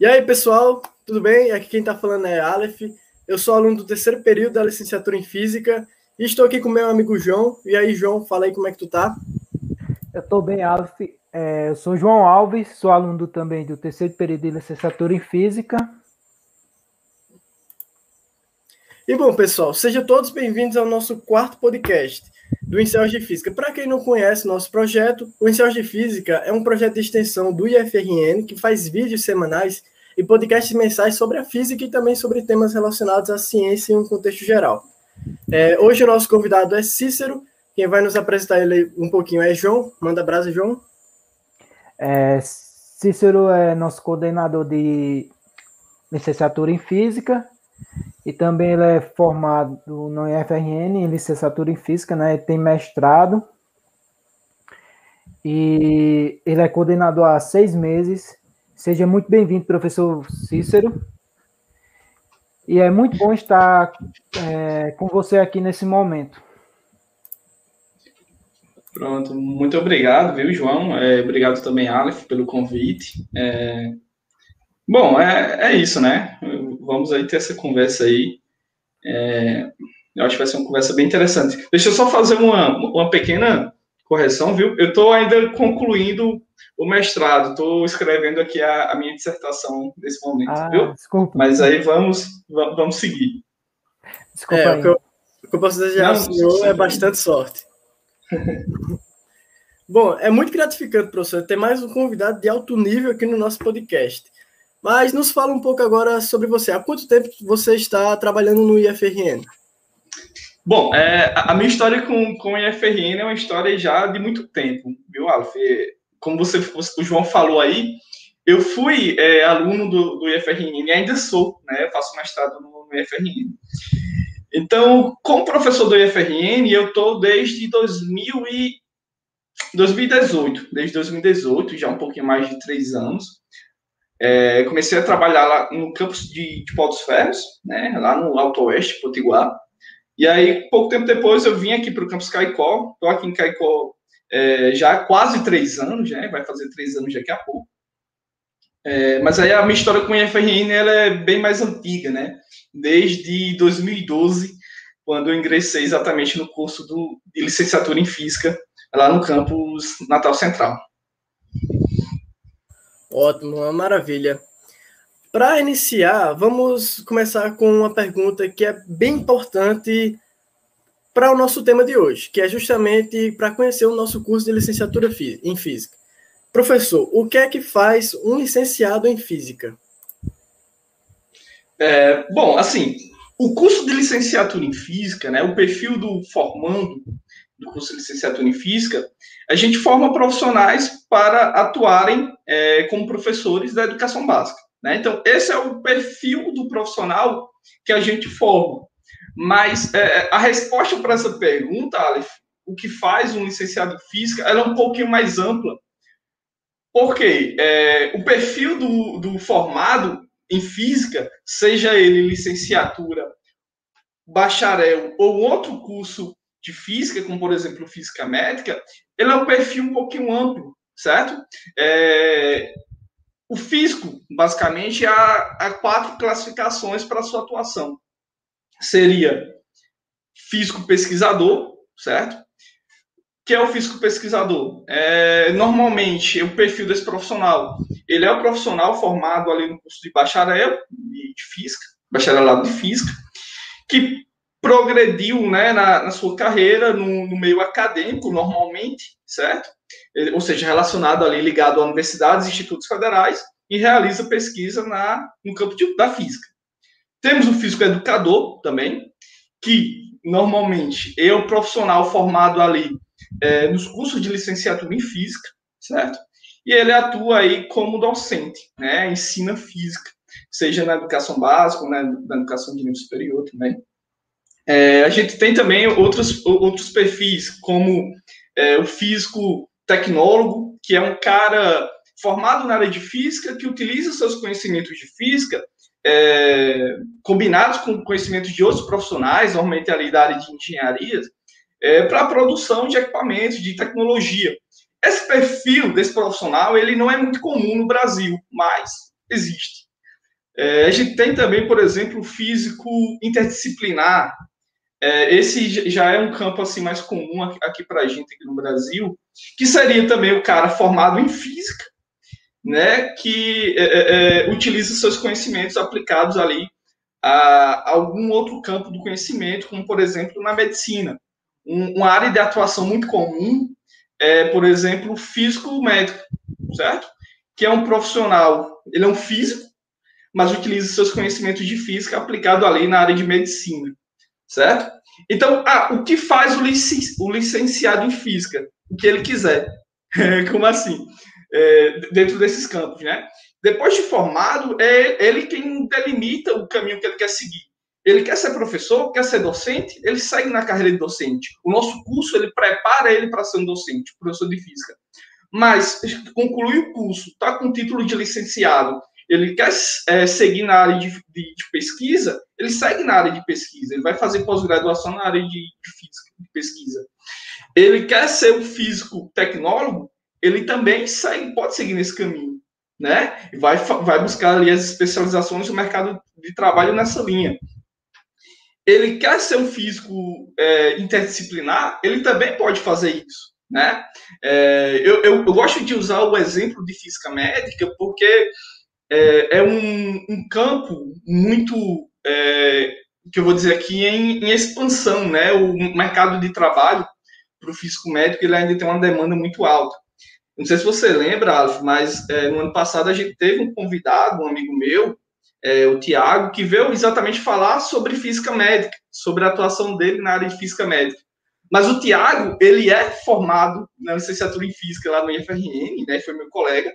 E aí, pessoal, tudo bem? Aqui quem está falando é Aleph. Eu sou aluno do terceiro período da licenciatura em Física e estou aqui com meu amigo João. E aí, João, fala aí como é que tu tá? Eu estou bem, Aleph. É, eu sou João Alves, sou aluno também do terceiro período de licenciatura em Física. E bom, pessoal, sejam todos bem-vindos ao nosso quarto podcast do Ensaios de Física. Para quem não conhece nosso projeto, o Ensaios de Física é um projeto de extensão do IFRN que faz vídeos semanais e podcasts mensais sobre a física e também sobre temas relacionados à ciência em um contexto geral. É, hoje o nosso convidado é Cícero, quem vai nos apresentar ele um pouquinho é João. Manda brasa, João. É, Cícero é nosso coordenador de licenciatura em Física e também ele é formado no IFRN em licenciatura em Física, né? Ele tem mestrado. E ele é coordenador há seis meses. Seja muito bem-vindo, professor Cícero. E é muito bom estar é, com você aqui nesse momento. Pronto, muito obrigado, viu, João? É, obrigado também, Aleph, pelo convite. É... Bom, é, é isso, né? vamos aí ter essa conversa aí. É, eu acho que vai ser uma conversa bem interessante. Deixa eu só fazer uma, uma pequena correção, viu? Eu estou ainda concluindo o mestrado, estou escrevendo aqui a, a, minha dissertação nesse momento, ah, viu? Desculpa. Mas aí vamos, vamos seguir. Desculpa. É, o, que eu, o que eu posso desejar ao senhor é bastante sorte. Bom, é muito gratificante, professor, ter mais um convidado de alto nível aqui no nosso podcast. Mas nos fala um pouco agora sobre você. Há quanto tempo você está trabalhando no IFRN? Bom, é, a minha história com, com o IFRN é uma história já de muito tempo, viu, Alf? Como você, o João falou aí, eu fui é, aluno do, do IFRN e ainda sou, né? Eu faço mestrado no, no IFRN. Então, como professor do IFRN, eu estou desde 2000 e 2018, desde 2018, já um pouquinho mais de três anos. É, comecei a trabalhar lá no campus de, de Ferros, né, lá no Alto Oeste, Potiguar. E aí, pouco tempo depois, eu vim aqui para o campus Caicó. Estou aqui em Caicó é, já há quase três anos, né, vai fazer três anos daqui a pouco. É, mas aí a minha história com a IFRN ela é bem mais antiga, né? Desde 2012, quando eu ingressei exatamente no curso do, de licenciatura em Física, lá no campus Natal Central. Ótimo, uma maravilha. Para iniciar, vamos começar com uma pergunta que é bem importante para o nosso tema de hoje, que é justamente para conhecer o nosso curso de licenciatura em Física. Professor, o que é que faz um licenciado em Física? É, bom, assim, o curso de licenciatura em Física, né, o perfil do formando do curso de licenciatura em Física, a gente forma profissionais para atuarem é, como professores da educação básica. Né? Então, esse é o perfil do profissional que a gente forma. Mas é, a resposta para essa pergunta, Aleph, o que faz um licenciado em Física, ela é um pouquinho mais ampla. Porque é, o perfil do, do formado em Física, seja ele licenciatura, bacharel ou outro curso de física, como por exemplo física médica, ele é um perfil um pouquinho amplo, certo? É, o físico, basicamente, há, há quatro classificações para sua atuação. Seria físico pesquisador, certo? que é o físico pesquisador? É, normalmente, o perfil desse profissional, ele é o profissional formado ali no curso de bacharel de física, bacharelado de física, que progrediu né, na, na sua carreira no, no, meio acadêmico, normalmente, certo? Ou seja, relacionado ali, ligado a universidades institutos federais, e realiza pesquisa na, no campo de, da física. Temos o físico educador também, que normalmente é o profissional formado ali é, nos cursos de licenciatura em física, certo? E ele atua aí como docente, né? Ensina física, seja na educação básica, né? na educação de nível superior também. É, a gente tem também outros, outros perfis, como é, o físico tecnólogo, que é um cara formado na área de física, que utiliza seus conhecimentos de física é, combinados com conhecimentos de outros profissionais, normalmente ali da área de engenharia, é, para a produção de equipamentos, de tecnologia. Esse perfil desse profissional, ele não é muito comum no Brasil, mas existe, É, a gente tem também, por exemplo, o físico interdisciplinar. É, esse já é um campo assim mais comum aqui, aqui para a gente aqui no Brasil, que seria também o cara formado em física, né, que é, é, é utiliza seus conhecimentos aplicados ali a algum outro campo do conhecimento, como por exemplo na medicina. Um, uma área de atuação muito comum é, por exemplo, físico médico, certo? Que é um profissional, ele é um físico, mas utiliza seus conhecimentos de física aplicado ali na área de medicina, certo? Então, ah, o que faz o, o licenciado em física? O que ele quiser. Como assim? É, dentro desses campos, né? Depois de formado, é ele quem delimita o caminho que ele quer seguir. Ele quer ser professor, quer ser docente, ele segue na carreira de docente. O nosso curso, ele prepara ele para ser um docente, professor de física. Mas, conclui o curso, está com título de licenciado, ele quer é, seguir na área de, de, de, pesquisa, ele segue na área de pesquisa, ele vai fazer pós-graduação na área de, de, física, de pesquisa. Ele quer ser um físico tecnólogo, ele também segue, pode seguir nesse caminho, né? Vai, vai buscar ali as especializações no mercado de trabalho nessa linha. Ele quer ser um físico é, interdisciplinar, ele também pode fazer isso, né? É, eu, eu, eu gosto de usar o exemplo de física médica porque é, é um, um, campo muito, é, que eu vou dizer aqui, em, em, expansão, né? O mercado de trabalho para o físico médico ele ainda tem uma demanda muito alta. Não sei se você lembra, Alf, mas é, no ano passado a gente teve um convidado, um amigo meu, é, o Tiago, que veio exatamente falar sobre física médica, sobre a atuação dele na área de física médica. Mas o Tiago, ele é formado na licenciatura em física lá no IFRN, né? Foi meu colega.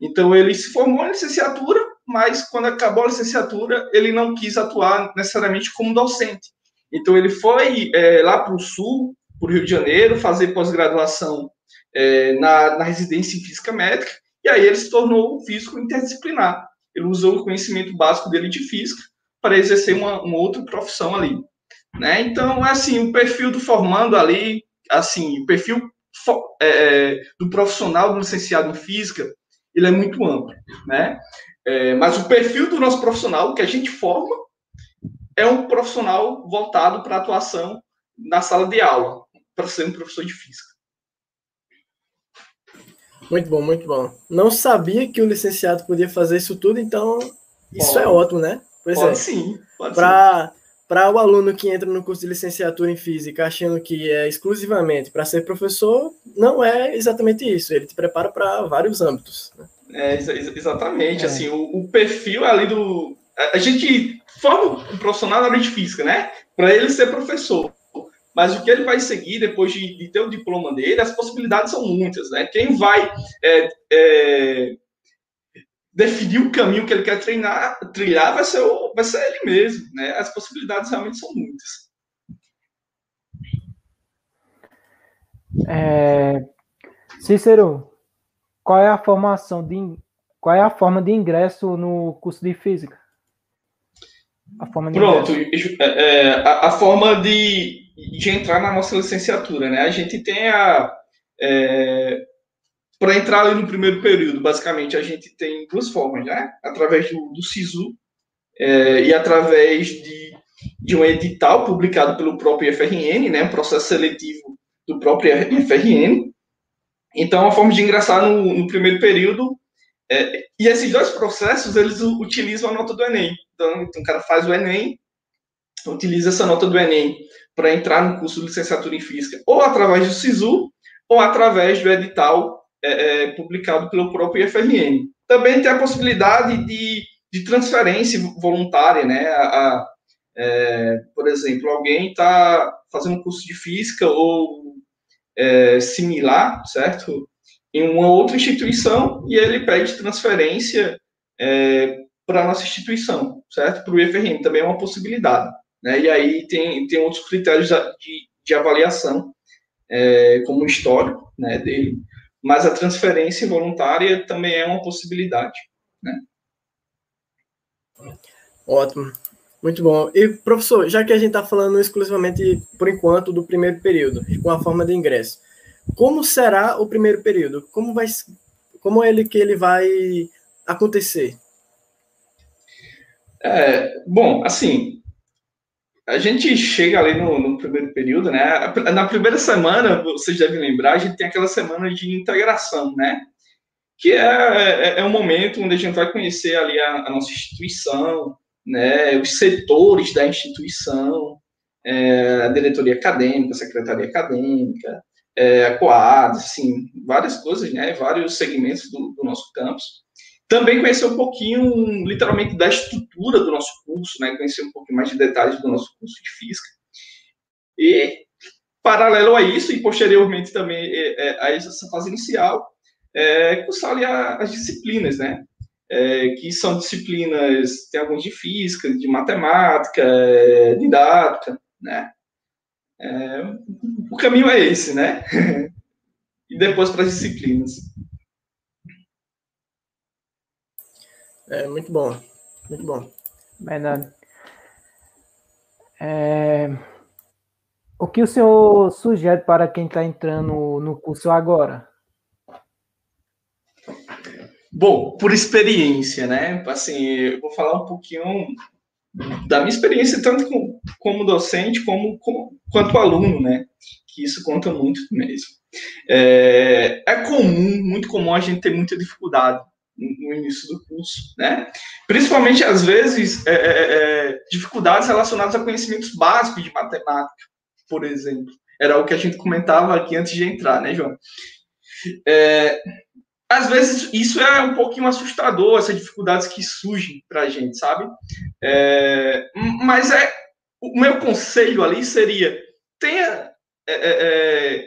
Então ele se formou na licenciatura, mas quando acabou a licenciatura, ele não quis atuar necessariamente como docente. Então ele foi é, lá para o sul, para o Rio de Janeiro, fazer pós-graduação é, na, na residência em física médica, e aí ele se tornou um físico interdisciplinar. Ele usou o conhecimento básico dele de física para exercer uma, uma outra profissão ali. Né? Então, assim, o perfil do formando ali, assim, o perfil é, é, do profissional do licenciado em física, ele é muito amplo, né? É, mas o perfil do nosso profissional que a gente forma é um profissional voltado para atuação na sala de aula, para ser um professor de física. Muito bom, muito bom. Não sabia que o licenciado podia fazer isso tudo, então isso é pode. é ótimo, né? Pois pode é. sim. Para o aluno que entra no curso de licenciatura em física achando que é exclusivamente para ser professor, não é exatamente isso. Ele te prepara para vários âmbitos. Né? É, exatamente. É. Assim, o, o, perfil ali do. A gente forma um profissional na área de física, né? Para ele ser professor. Mas o que ele vai seguir depois de, de ter o diploma dele, as possibilidades são muitas, né? Quem vai é, é, definir o caminho que ele quer treinar, trilhar vai ser, o, vai ser ele mesmo, né? As possibilidades realmente são muitas. É, Cícero, qual é a formação de qual é a forma de ingresso no curso de física? A forma de Pronto. É, é, a, a, forma de, de entrar na nossa licenciatura, né? A gente tem a é, para entrar ali no primeiro período, basicamente, a gente tem duas formas, né? Através do, do SISU é, e através de, de um edital publicado pelo próprio IFRN, né? Um processo seletivo do próprio IFRN. Então, a forma de ingressar no, no primeiro período é, e esses dois processos, eles utilizam a nota do Enem. Então, então, o cara faz o Enem, utiliza essa nota do Enem para entrar no curso de licenciatura em Física, ou através do SISU, ou através do edital é, é, publicado pelo próprio IFRN. Também tem a possibilidade de, de transferência voluntária, né? A, a, é, por exemplo, alguém está fazendo um curso de Física ou é, similar, certo? Em uma outra instituição e ele pede transferência é, para a nossa instituição, certo? Para o IFRN também é uma possibilidade. Né? E aí tem, tem outros critérios de, de avaliação, é, como o histórico né, dele, mas a transferência voluntária também é uma possibilidade. Né? Ótimo, muito bom. E, professor, já que a gente está falando exclusivamente, por enquanto, do primeiro período, com a forma de ingresso, como será o primeiro período? Como vai, como é ele que ele vai acontecer? É, bom, assim, a gente chega ali no, no, primeiro período, né? Na primeira semana, vocês devem lembrar, a gente tem aquela semana de integração, né? Que é, é, é um momento onde a gente vai conhecer ali a, a nossa instituição, né? Os setores da instituição, é, a diretoria acadêmica, a secretaria acadêmica, é, a COAD, assim, várias coisas, né? Vários segmentos do, do nosso campus. Também conhecer um pouquinho, literalmente, da estrutura do nosso curso, né? Conhecer um pouquinho mais de detalhes do nosso curso de física. E, paralelo a isso, e posteriormente também é, é, a essa fase inicial, é, cursar ali as disciplinas, né? É, que são disciplinas, tem algumas de física, de matemática, é, didática, né? É, o caminho é esse, né? e depois para as disciplinas. É, muito bom. Muito bom. Verdade. É... O que o senhor sugere para quem está entrando no curso agora? Bom, por experiência, né? Assim, eu vou falar um pouquinho da minha experiência, tanto com, como docente, como, como, quanto aluno, né? Que isso conta muito mesmo. É, é comum, muito comum a gente ter muita dificuldade no início do curso, né? Principalmente, às vezes, é, é, é, dificuldades relacionadas a conhecimentos básicos de matemática, por exemplo. Era o que a gente comentava aqui antes de entrar, né, João? É, às vezes, isso é um pouquinho assustador, essas dificuldades que surgem para a gente, sabe? É, mas é o meu conselho ali seria tenha é,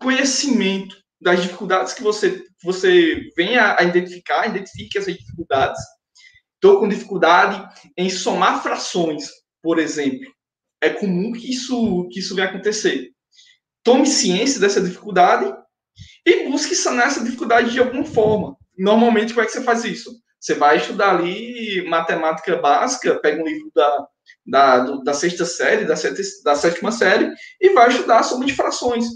conhecimento das dificuldades que você, você venha a identificar, identifique essas dificuldades. Estou com dificuldade em somar frações, por exemplo. É comum que isso, que isso venha acontecer. Tome ciência dessa dificuldade e busque sanar essa dificuldade de alguma forma. Normalmente, como é que você faz isso? Você vai estudar ali matemática básica, pega um livro da, da, do, da sexta série, da, sete, da sétima série, e vai estudar sobre de frações.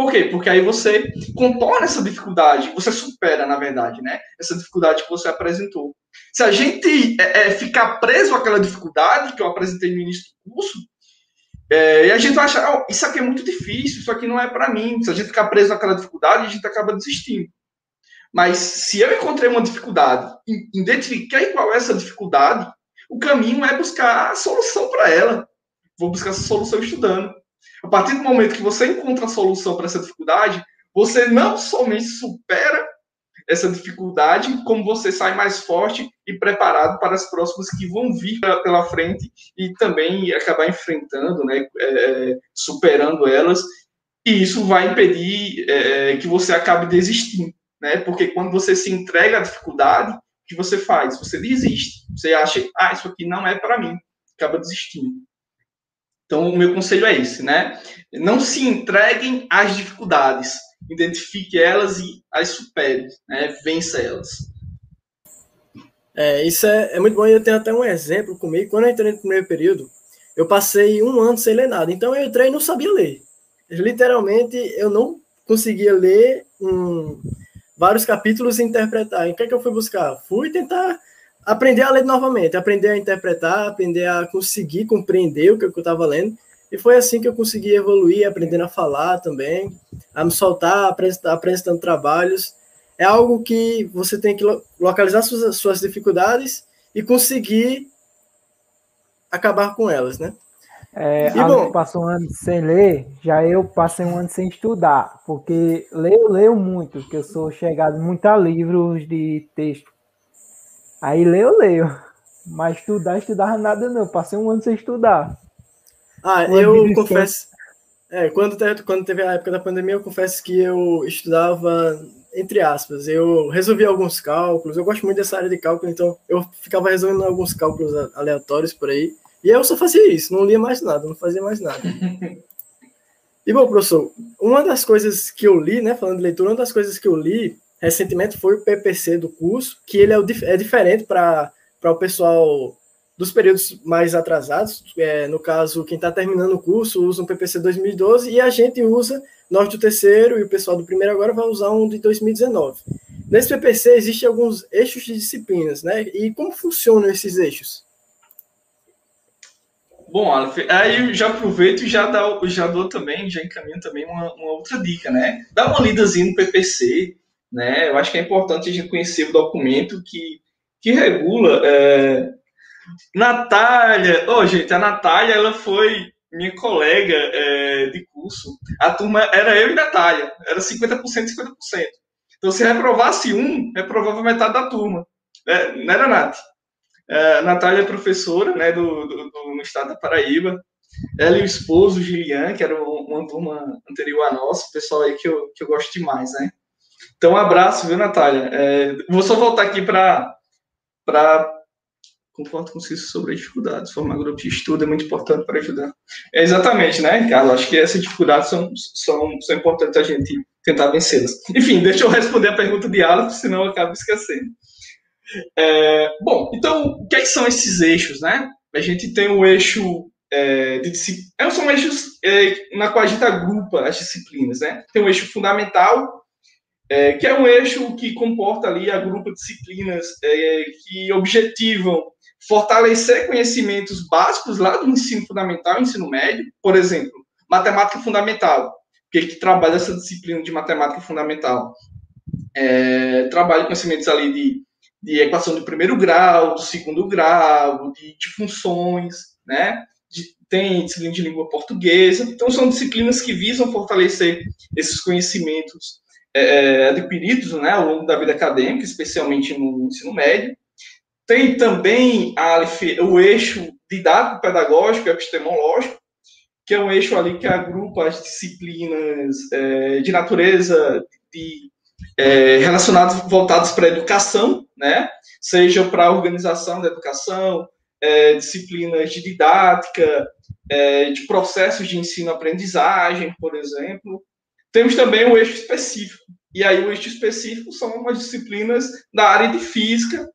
Por quê? Porque aí você contorna essa dificuldade, você supera, na verdade, né? Essa dificuldade que você apresentou. Se a gente é, é, ficar preso àquela dificuldade que eu apresentei no início do curso, é, e a gente vai achar, oh, isso aqui é muito difícil, isso aqui não é para mim. Se a gente ficar preso àquela dificuldade, a gente acaba desistindo. Mas se eu encontrei uma dificuldade, identifiquei qual é essa dificuldade, o caminho é buscar a solução para ela. Vou buscar essa solução estudando. A partir do momento que você encontra a solução para essa dificuldade, você não somente supera essa dificuldade, como você sai mais forte e preparado para as próximas que vão vir pela frente e também acabar enfrentando, né, é, superando elas. E isso vai impedir é, que você acabe desistindo, né? Porque quando você se entrega à dificuldade, o que você faz? Você desiste. Você acha, ah, isso aqui não é para mim. Acaba desistindo. Então, o meu conselho é esse, né? Não se entreguem às dificuldades, identifique elas e as supere, né? Vença elas. É, isso é, é muito bom. Eu tenho até um exemplo comigo. Quando eu entrei no primeiro período, eu passei um ano sem ler nada. Então, eu entrei e não sabia ler. Literalmente, eu não conseguia ler um, vários capítulos e interpretar. E o que, é que eu fui buscar? Fui tentar aprender a ler novamente, aprender a interpretar, aprender a conseguir compreender o que eu estava lendo. E foi assim que eu consegui evoluir, aprendendo a falar também, a me soltar, apresentando, apresentando trabalhos. É algo que você tem que localizar suas, suas dificuldades e conseguir acabar com elas, né? É, e bom, passou um ano sem ler, já eu passei um ano sem estudar, porque leio, leio muito, que eu sou chegado muito a livros de texto Aí leio, eu leio. Mas estudar, estudar nada não. Passei um ano sem estudar. Ah, eu confesso. É, quando, teve, quando teve a época da pandemia, eu confesso que eu estudava, entre aspas, eu resolvia alguns cálculos. Eu gosto muito dessa área de cálculo, então eu ficava resolvendo alguns cálculos aleatórios por aí. E eu só fazia isso, não lia mais nada, não fazia mais nada. e bom, professor, uma das coisas que eu li, né, falando de leitura, uma das coisas que eu li recentemente foi o PPC do curso, que ele é, o, é diferente para o pessoal dos períodos mais atrasados. É, no caso, quem está terminando o curso usa um PPC 2012 e a gente usa, nós do terceiro e o pessoal do primeiro agora vai usar um de 2019. Nesse PPC existem alguns eixos de disciplinas, né? E como funcionam esses eixos? Bom, Aleph, aí já aproveito e já, dá, já dou também, já encaminho também uma, uma, outra dica, né? Dá uma lidazinha no PPC, né? Eu acho que é importante a gente conhecer o documento que, que regula. É... Natália, ô oh, gente, a Natália, ela foi minha colega é, de curso. A turma era eu e Natália, era 50% e 50%. Então, se reprovasse um, reprovava metade da turma. É, não era, Nath? É, Natália é professora né, do, do, do, no estado da Paraíba. Ela e o esposo, Gilian, que era uma turma anterior à nossa, pessoal aí que eu, que eu gosto demais, né? Então, um abraço, viu, Natália? É, vou só voltar aqui para conforto com isso sobre as dificuldades. Formar grupo de estudo é muito importante para ajudar. É exatamente, né, Carlos? Acho que essas dificuldades são, são, são importantes a gente tentar vencê-las. Enfim, deixa eu responder a pergunta de Alan, senão eu acabo esquecendo. É, bom, então, o que são esses eixos, né? A gente tem o eixo é, de. É, são eixos é, na qual a gente agrupa as disciplinas, né? Tem o eixo fundamental, é, que é um eixo que comporta ali, agrupa disciplinas é, que objetivam fortalecer conhecimentos básicos lá do ensino fundamental ensino médio, por exemplo, matemática fundamental, que, que trabalha essa disciplina de matemática fundamental. É, trabalha conhecimentos ali de, de equação do primeiro grau, do segundo grau, de, de funções, né? Tem disciplina de língua portuguesa. Então, são disciplinas que visam fortalecer esses conhecimentos é, é adquiridos né, ao longo da vida acadêmica, especialmente no ensino médio. Tem também o eixo didático-pedagógico e epistemológico, que é um eixo ali que agrupa as disciplinas é, de natureza de, é, relacionadas, voltadas para a educação, né? seja para a organização da educação, é, disciplinas de didática, é, de processos de ensino-aprendizagem, por exemplo. Temos também o eixo específico. E aí, o eixo específico são as disciplinas da área de física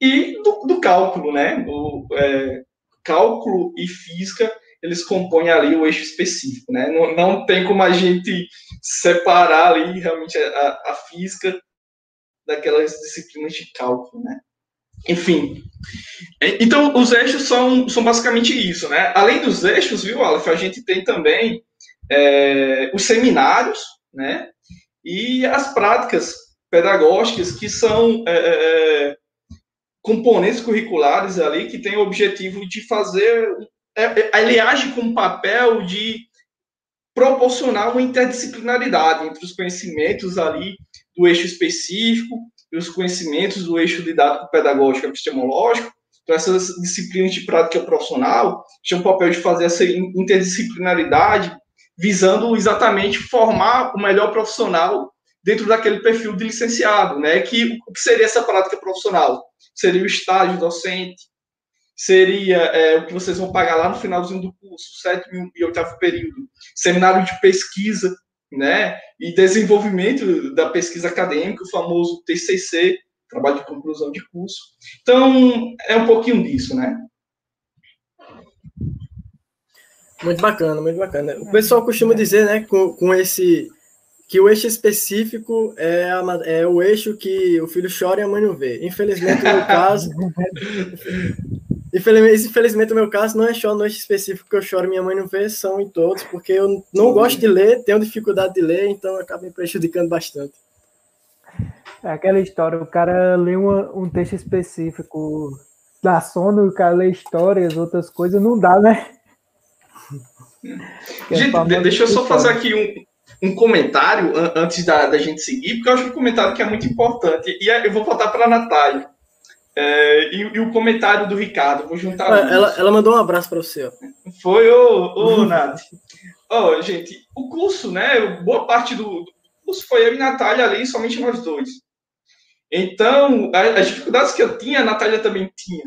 e do, do cálculo, né? O é, cálculo e física eles compõem ali o eixo específico, né? Não, não tem como a gente separar ali realmente a, a física daquelas disciplinas de cálculo, né? Enfim, então os eixos são, são basicamente isso, né? Além dos eixos, viu, Aleph, a gente tem também é, os seminários, né? E as práticas pedagógicas que são é, é, é componentes curriculares ali que têm o objetivo de fazer. É, é, ele age com o papel de proporcionar uma interdisciplinaridade entre os conhecimentos ali do eixo específico e os conhecimentos do eixo didático-pedagógico epistemológico. Então, essas disciplinas de prática profissional têm o papel de fazer essa interdisciplinaridade, visando exatamente formar o melhor profissional dentro daquele perfil de licenciado, né? Que o que seria essa prática profissional? seria o estágio docente, seria é, o que vocês vão pagar lá no finalzinho do curso, sétimo e oitavo período, seminário de pesquisa, né, e desenvolvimento da pesquisa acadêmica, o famoso TCC, trabalho de conclusão de curso. Então, é um pouquinho disso, né? Muito bacana, muito bacana. O pessoal costuma dizer, né, com, com esse que o eixo específico é, a, é o eixo que o filho chora e a mãe não vê. Infelizmente, no meu caso. infelizmente, infelizmente, no meu caso, não é só no eixo específico que eu choro e minha mãe não vê, são em todos, porque eu não gosto de ler, tenho dificuldade de ler, então acaba me prejudicando bastante. É aquela história, o cara lê uma, um texto específico, dá sono, o cara lê histórias, outras coisas, não dá, né? Gente, deixa eu só fazer aqui um, um comentário antes da, da, gente seguir, porque eu acho um comentário que é muito importante. E eu vou voltar para a Natália. É, e, e, o comentário do Ricardo, vou juntar. Ah, ela, ela, mandou um abraço para você. Foi, ô, ô Nath. Ó, oh, gente, o curso, né? Boa parte do, do, curso foi eu e Natália ali, somente nós dois. Então, as dificuldades que eu tinha, a Natália também tinha.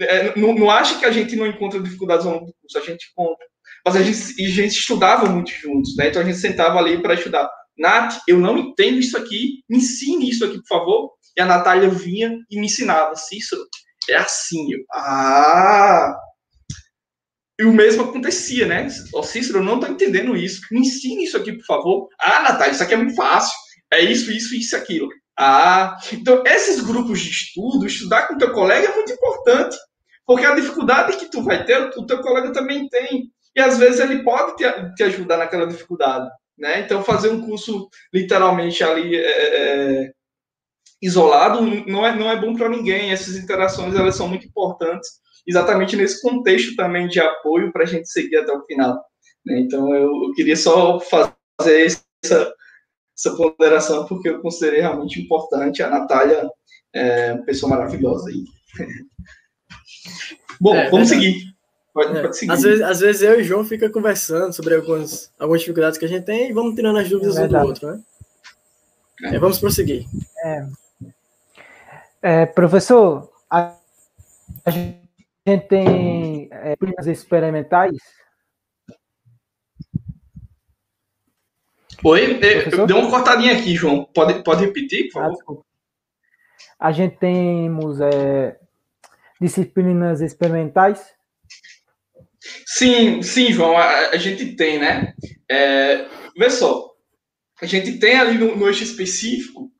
É, não, não acha que a gente não encontra dificuldades ao longo do curso, a gente encontra. Mas a gente, a gente estudava muito juntos, né? Então a gente sentava ali para estudar. Nath, eu não entendo isso aqui, me ensine isso aqui, por favor. E a Natália vinha e me ensinava. Cícero, é assim. Eu, ah! E o mesmo acontecia, né? Oh, Cícero, eu não estou entendendo isso. Me ensine isso aqui, por favor. Ah, Natália, isso aqui é muito fácil. É isso, isso, isso, aquilo. Ah, então esses grupos de estudo, estudar com teu colega é muito importante. Porque a dificuldade que tu vai ter, o teu colega também tem. E às vezes ele pode te, te ajudar naquela dificuldade. Né? Então, fazer um curso literalmente ali é, é, é isolado não é, não é bom para ninguém. Essas interações elas são muito importantes, exatamente nesse contexto também de apoio para a gente seguir até o final. Né? Então, eu, eu, queria só fazer essa, essa ponderação, porque eu considerei realmente importante. A Natália é uma pessoa maravilhosa aí. Bom, é, vamos seguir. Pode, é. pode seguir. Às vezes, às vezes eu e o João fica conversando sobre algumas, algumas dificuldades que a gente tem e vamos tirando as dúvidas é um do outro, né? É, vamos prosseguir. É. é professor, a, a, gente tem é, primas experimentais. Oi, Professor? deu uma cortadinha aqui, João. Pode, pode repetir, por favor? Ah, a gente temos é, disciplinas experimentais? Sim, sim, João, a, a gente tem, né? É, vê só, a gente tem ali no, no eixo específico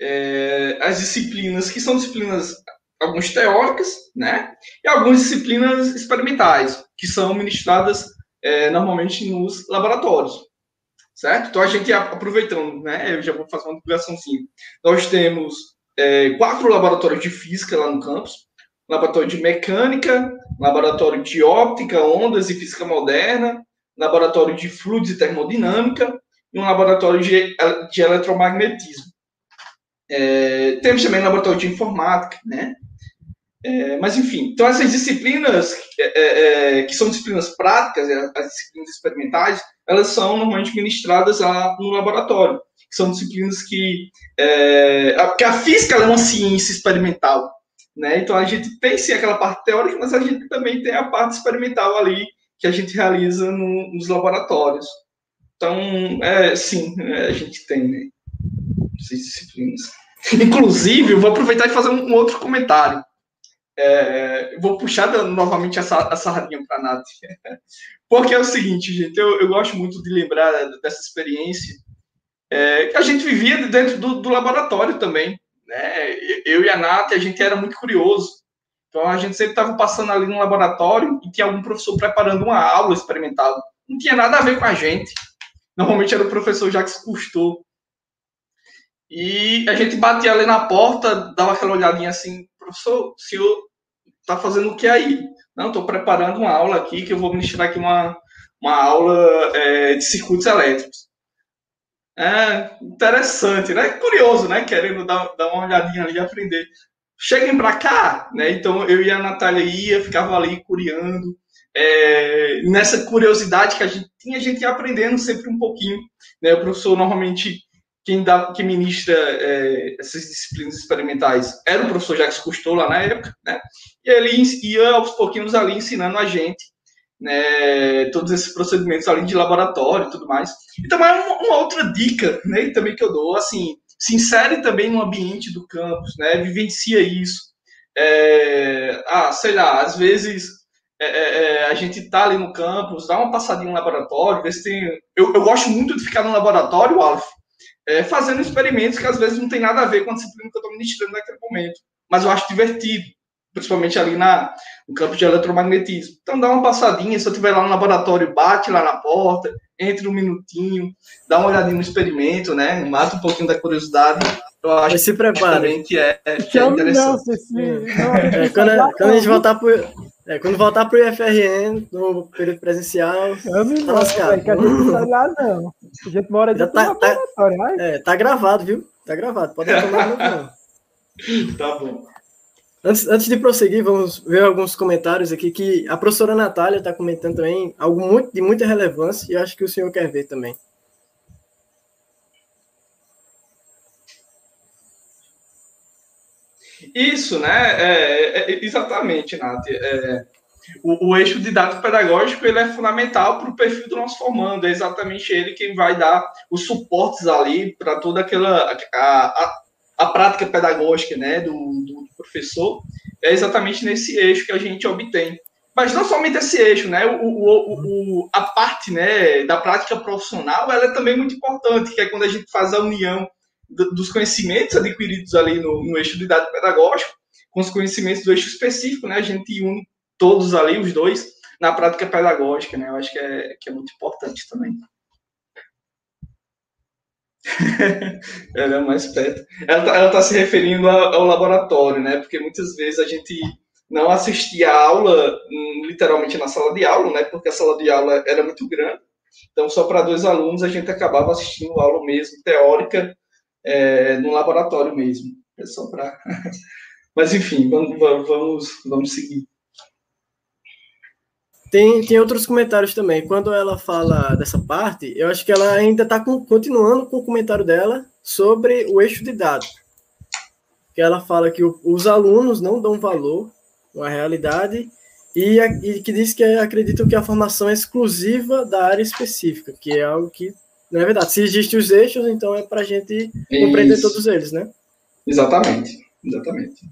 é, as disciplinas que são disciplinas, algumas teóricas, né? E algumas disciplinas experimentais, que são ministradas é, normalmente nos laboratórios, certo? Então a gente aproveitando, né? Eu já vou fazer uma divulgação sim. Nós temos é, quatro laboratórios de física lá no campus, laboratório de mecânica, laboratório de óptica, ondas e física moderna, laboratório de fluidos e termodinâmica e um laboratório de, de eletromagnetismo. É, temos também laboratório de informática, né? É, mas, enfim, então essas disciplinas, é, é, é que são disciplinas práticas, as disciplinas experimentais, elas são normalmente ministradas lá no laboratório, são disciplinas que... É, porque a física é uma ciência experimental, né? Então a gente tem sim aquela parte teórica, mas a gente também tem a parte experimental ali que a gente realiza no, nos laboratórios. Então, é, sim, é, a gente tem né? essas disciplinas. Inclusive, eu vou aproveitar e fazer um, um outro comentário. É, vou puxar novamente essa, a sardinha para a Nath. Porque é o seguinte, gente, eu, eu gosto muito de lembrar dessa experiência é, que a gente vivia dentro do, do laboratório também né? Eu e a Nath, a gente era muito curioso. Então a gente sempre estava passando ali no laboratório e tinha algum professor preparando uma aula experimental. Não tinha nada a ver com a gente. Normalmente era o professor Jacques Cousteau. E a gente batia ali na porta, dava aquela olhadinha assim, professor, o senhor está fazendo o que aí? Não, estou preparando uma aula aqui, que eu vou ministrar aqui uma, uma aula é, de circuitos elétricos. É interessante, né? Curioso, né? Querendo dar, dar uma olhadinha ali e aprender. Cheguem para cá, né? Então eu e a Natália ia, ficava ali curiando. É, nessa curiosidade que a gente tinha, a gente ia aprendendo sempre um pouquinho. Né? O professor, normalmente, quem, dá, quem ministra é, essas disciplinas experimentais era o professor Jacques Cousteau lá na época, né? E ele ia aos pouquinhos ali ensinando a gente né, todos esses procedimentos além de laboratório e tudo mais. Então é uma, uma, outra dica, né, também que eu dou, assim, se insere também no ambiente do campus, né, vivencia isso. É, ah, sei lá, às vezes é, é, é a gente tá ali no campus, dá uma passadinha no laboratório, ver se tem... Eu, eu gosto muito de ficar no laboratório, Alf, é, fazendo experimentos que às vezes não tem nada a ver com a disciplina que eu estou ministrando naquele momento, mas eu acho divertido principalmente ali na, no campo de eletromagnetismo. Então dá uma passadinha, se eu estiver lá no laboratório, bate lá na porta, entre um minutinho, dá uma olhadinha no experimento, né? Mata um pouquinho da curiosidade. Eu acho se prepare. que é, que é interessante. é, quando, quando, a gente voltar pro, é, quando voltar pro IFRN, no período presencial, eu não tá lascado. que a gente não sai lá, não. A gente mora de tá, tá, é, tá gravado, viu? Tá gravado, pode tomar não. Tá bom. Antes, antes de prosseguir, vamos ver alguns comentários aqui que a professora Natália está comentando também algo muito, de muita relevância e acho que o senhor quer ver também. Isso, né? É, é, é exatamente, Nath. É, o, o, eixo didático pedagógico ele é fundamental para o perfil do nosso formando. É exatamente ele quem vai dar os suportes ali para toda aquela a, a, a prática pedagógica né, do, do, professor, é exatamente nesse eixo que a gente obtém. Mas não somente esse eixo, né? O, o, o, a parte né, da prática profissional ela é também muito importante, que é quando a gente faz a união do, dos conhecimentos adquiridos ali no, no eixo de idade pedagógico com os conhecimentos do eixo específico, né? A gente une todos ali, os dois, na prática pedagógica, né? Eu acho que é, que é muito importante também. ela é mais perto. Ela está tá se referindo ao, laboratório, né? Porque muitas vezes a gente não assistia a aula hum, literalmente na sala de aula, né? Porque a sala de aula era muito grande. Então, só para dois alunos, a gente acabava assistindo aula mesmo, teórica, é, no laboratório mesmo. É só para. Mas, enfim, vamos, vamos, vamos seguir. Tem, tem outros comentários também. Quando ela fala dessa parte, eu acho que ela ainda está continuando com o comentário dela sobre o eixo de dados. Que ela fala que o, os alunos não dão valor à realidade e, e, que diz que acreditam que a formação é exclusiva da área específica, que é algo que não é verdade. Se existem os eixos, então é para a gente compreender todos eles, né? Exatamente, exatamente.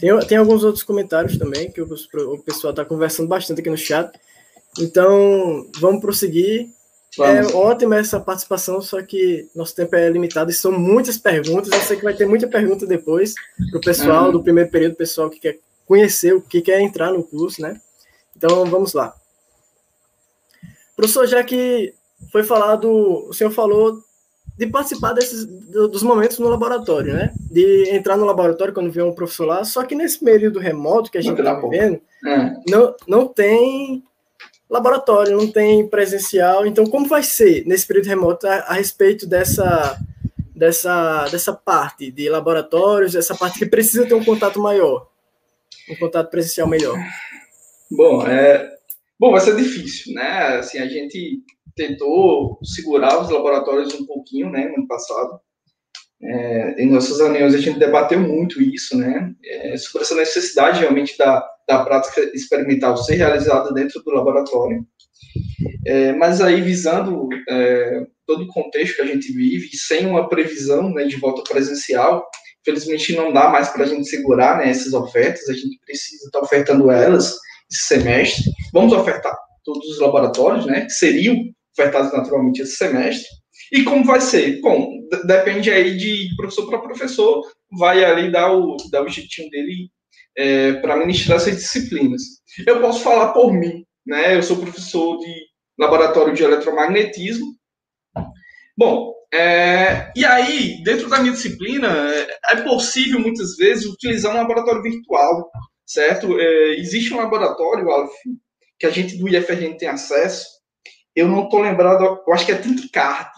Tem, tem alguns outros comentários também, que o, o pessoal está conversando bastante aqui no chat. Então, vamos prosseguir. Vamos. É ótima essa participação, só que nosso tempo é limitado e são muitas perguntas. Eu sei que vai ter muita pergunta depois para o pessoal uhum. do primeiro período, pessoal que quer conhecer, o que quer entrar no curso, né? Então, vamos lá. Professor, já que foi falado, o senhor falou de participar desses dos momentos no laboratório, né? De entrar no laboratório quando vê um professor lá. Só que nesse período remoto que a gente está vivendo, é. não, não tem laboratório, não tem presencial. Então, como vai ser nesse período remoto a, a respeito dessa, dessa, dessa parte de laboratórios, essa parte que precisa ter um contato maior, um contato presencial melhor? Bom, é, bom, vai ser difícil, né? Assim, a gente tentou segurar os laboratórios um pouquinho, né, no ano passado. É, em nossas reuniões a gente debateu muito isso, né, é, sobre essa necessidade realmente da, da prática experimental ser realizada dentro do laboratório. É, mas aí visando é, todo o contexto que a gente vive, sem uma previsão né, de volta presencial, infelizmente não dá mais para a gente segurar né, essas ofertas, a gente precisa estar tá ofertando elas esse semestre. Vamos ofertar todos os laboratórios, né, que seriam ofertados naturalmente esse semestre. E como vai ser? Bom, depende aí de professor para professor, vai ali dar o, dar o jeitinho dele é, para ministrar essas disciplinas. Eu posso falar por mim, né? Eu sou professor de laboratório de eletromagnetismo. Bom, é, e aí, dentro da minha disciplina, é possível muitas vezes utilizar um laboratório virtual, certo? É, existe um laboratório, Alf, que a gente do IFRN tem acesso, eu não estou lembrado, eu acho que é Thinkcard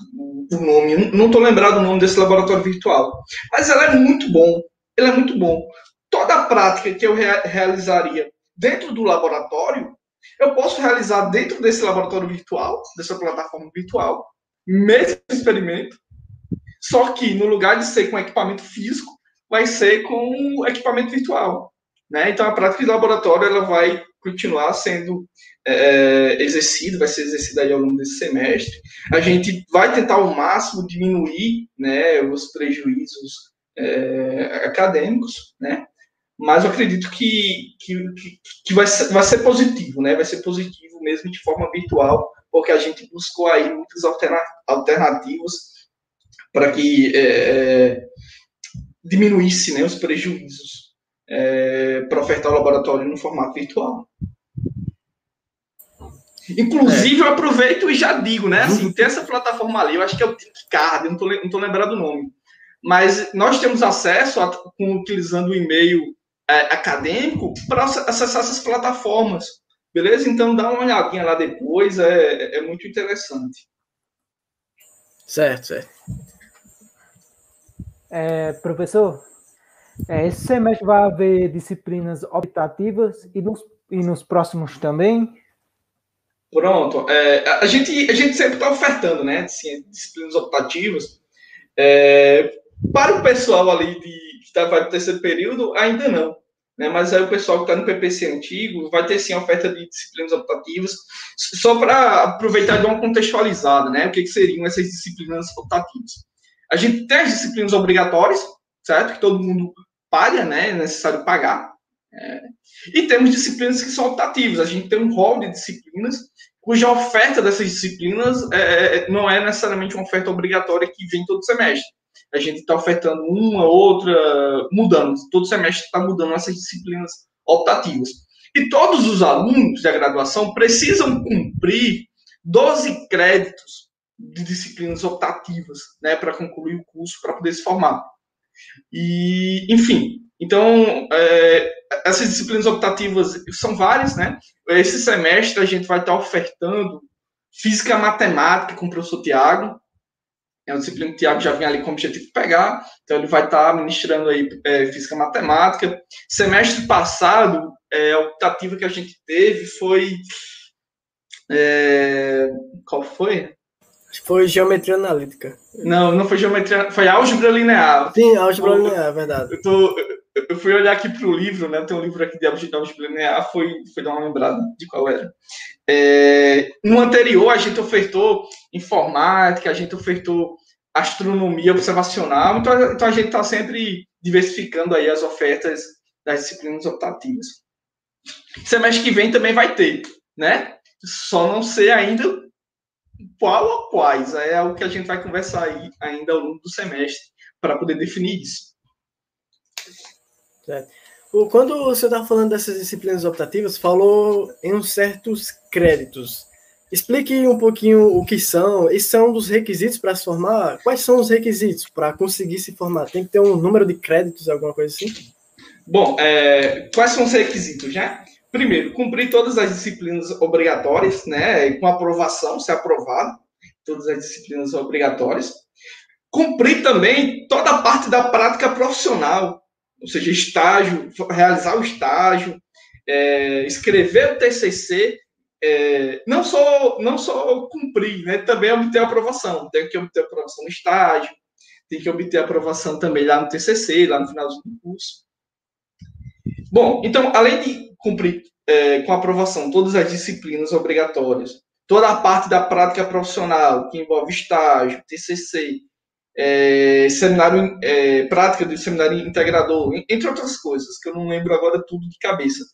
o nome, não estou lembrado o nome desse laboratório virtual, mas ela é muito bom, ele é muito bom. Toda a prática que eu realizaria dentro do laboratório, eu posso realizar dentro desse laboratório virtual, dessa plataforma virtual, mesmo experimento, só que no lugar de ser com equipamento físico, vai ser com equipamento virtual. Né? Então, a prática de laboratório ela vai continuar sendo é, é, exercido, vai ser exercido aí ao longo desse semestre. A gente vai tentar ao máximo diminuir né, os prejuízos é, acadêmicos, né? mas eu acredito que, que, que vai, ser, vai ser positivo, né? vai ser positivo mesmo de forma virtual, porque a gente buscou aí muitas alternativas para que é, é, diminuísse né, os prejuízos é, para ofertar o laboratório no formato virtual. Inclusive, é. eu aproveito e já digo, né? Assim, tem essa plataforma ali, eu acho que é o TickCard, não estou não tô lembrado do nome. Mas nós temos acesso, a, com, utilizando o e-mail é, acadêmico, para acessar essas plataformas. Beleza? Então, dá uma olhadinha lá depois, é, é muito interessante. Certo, certo. É, professor, é, esse semestre vai haver disciplinas optativas e nos, e nos próximos também? Pronto. É, a, gente, a gente sempre está ofertando, né? Assim, disciplinas optativas. É, para o pessoal ali de, que está no terceiro período, ainda não. Né? Mas aí o pessoal que está no PPC antigo vai ter sim oferta de disciplinas optativas. Só para aproveitar de uma contextualizada, né? O que, que seriam essas disciplinas optativas? A gente tem as disciplinas obrigatórias, certo? Que todo mundo paga, né? É necessário pagar. É. E temos disciplinas que são optativas. A gente tem um rol de disciplinas cuja oferta dessas disciplinas é, é, é, não é necessariamente uma oferta obrigatória que vem todo semestre. A gente está ofertando uma, outra, mudando. Todo semestre está mudando essas disciplinas optativas. E todos os alunos da graduação precisam cumprir 12 créditos de disciplinas optativas, né, para concluir o curso, para poder se formar. E, enfim, então, é, essas disciplinas optativas são várias, né? Esse semestre a gente vai estar ofertando física matemática com o professor Tiago. É uma disciplina que o Tiago já vem ali com o objetivo de pegar, então ele vai estar ministrando aí é, física matemática. Semestre passado, é, a optativa que a gente teve foi. É, qual foi? Foi geometria analítica. Não, não foi geometria, foi álgebra linear. Sim, álgebra linear, é verdade. Eu, tô, eu fui olhar aqui para o livro, né? Tem um livro aqui de álgebra linear, foi, foi dar uma lembrada de qual era. É, no anterior, a gente ofertou informática, a gente ofertou astronomia observacional, então, então a gente está sempre diversificando aí as ofertas das disciplinas optativas. Semestre que vem também vai ter, né? Só não sei ainda qual ou quais. É o que a gente vai conversar aí ainda ao longo do semestre para poder definir isso. Certo. Quando você está falando dessas disciplinas optativas, falou em uns certos créditos. Explique um pouquinho o que são. E são dos requisitos para se formar? Quais são os requisitos para conseguir se formar? Tem que ter um número de créditos, alguma coisa assim? Bom, é, quais são os requisitos, né? Primeiro, cumprir todas as disciplinas obrigatórias, né, com aprovação, ser aprovado, todas as disciplinas obrigatórias. Cumprir também toda a parte da prática profissional, ou seja, estágio, realizar o estágio, é, escrever o TCC, é, não só não só cumprir, né, também obter aprovação. Tem que obter aprovação no estágio, tem que obter aprovação também lá no TCC, lá no final do curso. Bom, então, além de cumprir é, com aprovação todas as disciplinas obrigatórias, toda a parte da prática profissional, que envolve estágio, TCC, é, seminário, é, prática do seminário integrador, entre outras coisas, que eu não lembro agora tudo de cabeça.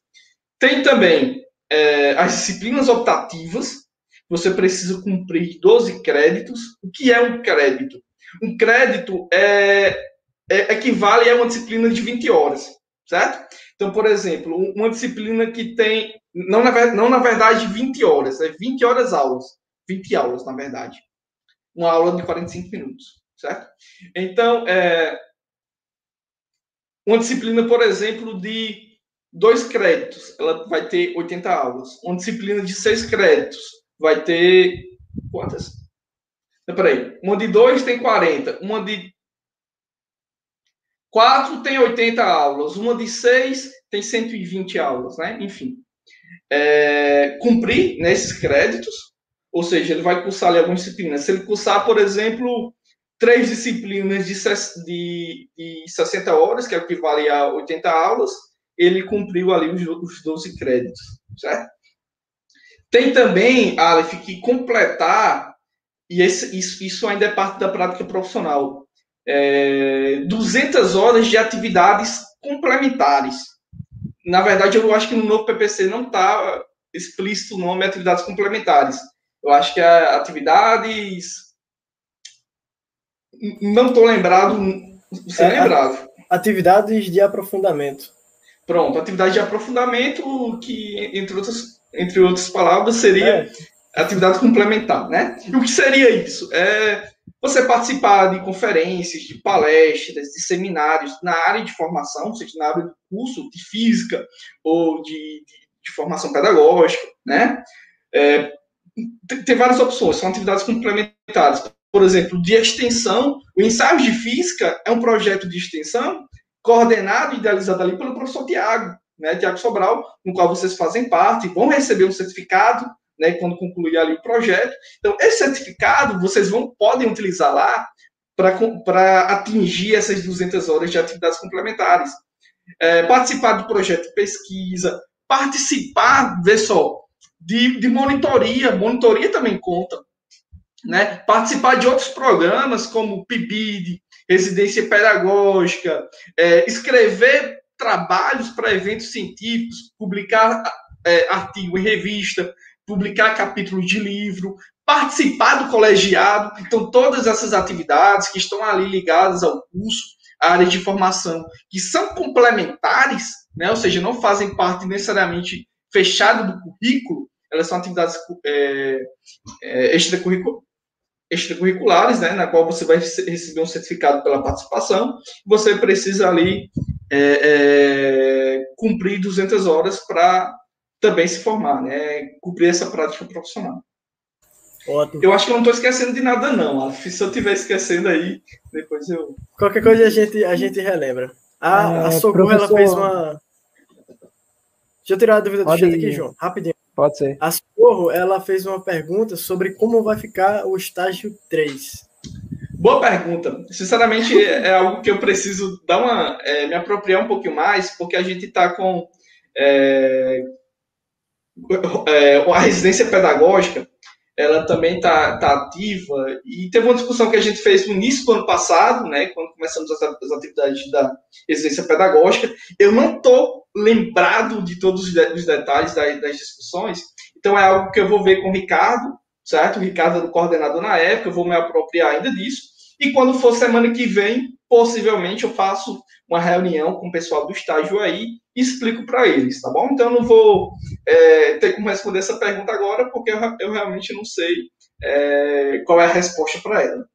Tem também é, as disciplinas optativas, você precisa cumprir 12 créditos. O que é um crédito? Um crédito é, é equivale a uma disciplina de 20 horas, certo? Então, por exemplo, uma disciplina que tem, não na, não na verdade 20 horas, é 20 horas aulas. 20 aulas, na verdade. Uma aula de 45 minutos, certo? Então, é, uma disciplina, por exemplo, de dois créditos, ela vai ter 80 aulas. Uma disciplina de seis créditos vai ter quantas? Peraí. Uma de dois tem 40. Uma de Quatro tem 80 aulas, uma de seis tem 120 aulas, né? Enfim. É, cumprir nesses né, créditos, ou seja, ele vai cursar ali algumas disciplinas. Se ele cursar, por exemplo, três disciplinas de, de, de 60 horas, que é o que vale a 80 aulas, ele cumpriu ali os, os 12 créditos, certo? Tem também, Aleph, que completar, e esse, isso, isso ainda é parte da prática profissional, é, 200 horas de atividades complementares. Na verdade, eu acho que no novo PPC não está explícito o nome atividades complementares. Eu acho que é atividades. Não estou lembrado. Você é, lembrado? Atividades de aprofundamento. Pronto, atividade de aprofundamento, que, entre outras, entre outras palavras, seria é. atividade complementar, né? E o que seria isso? É você participar de conferências, de palestras, de seminários na área de formação, seja na área do curso de física ou de, de, de formação pedagógica, né? É, tem, tem, várias opções, são atividades complementares. Por exemplo, de extensão, o ensaio de física é um projeto de extensão coordenado e idealizado ali pelo professor Tiago, né, Tiago Sobral, no qual vocês fazem parte, vão receber um certificado né, quando concluir ali o projeto. Então, esse certificado vocês vão podem utilizar lá para atingir essas 200 horas de atividades complementares. É, participar do projeto de pesquisa, participar, vê só, de, de monitoria, monitoria também conta. Né? Participar de outros programas como PIBID, residência pedagógica, é, escrever trabalhos para eventos científicos, publicar é, artigo em revista, publicar capítulos de livro, participar do colegiado. Então, todas essas atividades que estão ali ligadas ao curso, áreas de formação que são complementares, né, ou seja, não fazem parte necessariamente fechada do currículo, elas são atividades é, é, extracurriculares, extracurriculares, né, na qual você vai receber um certificado pela participação, você precisa ali é, é, cumprir 200 horas para também se formar, né, cumprir essa prática profissional. Ótimo. Eu acho que eu não estou esquecendo de nada, não. Alf. Se eu estiver esquecendo aí, depois eu. Qualquer coisa a gente, a gente relembra. A, é, a Socorro professor... ela fez uma. Deixa eu tirar a dúvida do Pode chat ir. aqui, João. Rapidinho. Pode ser. A Socorro, ela fez uma pergunta sobre como vai ficar o estágio 3. Boa pergunta. Sinceramente, é algo que eu preciso dar uma, é, me apropriar um pouquinho mais, porque a gente está com é, é, a residência pedagógica, ela também está tá ativa, e teve uma discussão que a gente fez no início do ano passado, né, quando começamos as, as atividades da residência pedagógica. Eu não estou lembrado de todos os, de, os detalhes das, das, discussões, então é algo que eu vou ver com o Ricardo, certo? O Ricardo era o coordenador na época, eu vou me apropriar ainda disso. E quando for semana que vem, possivelmente eu faço uma reunião com o pessoal do estágio aí e explico para eles, tá bom? Então eu não vou é, ter como responder essa pergunta agora, porque eu, eu realmente não sei é, qual é a resposta para ela.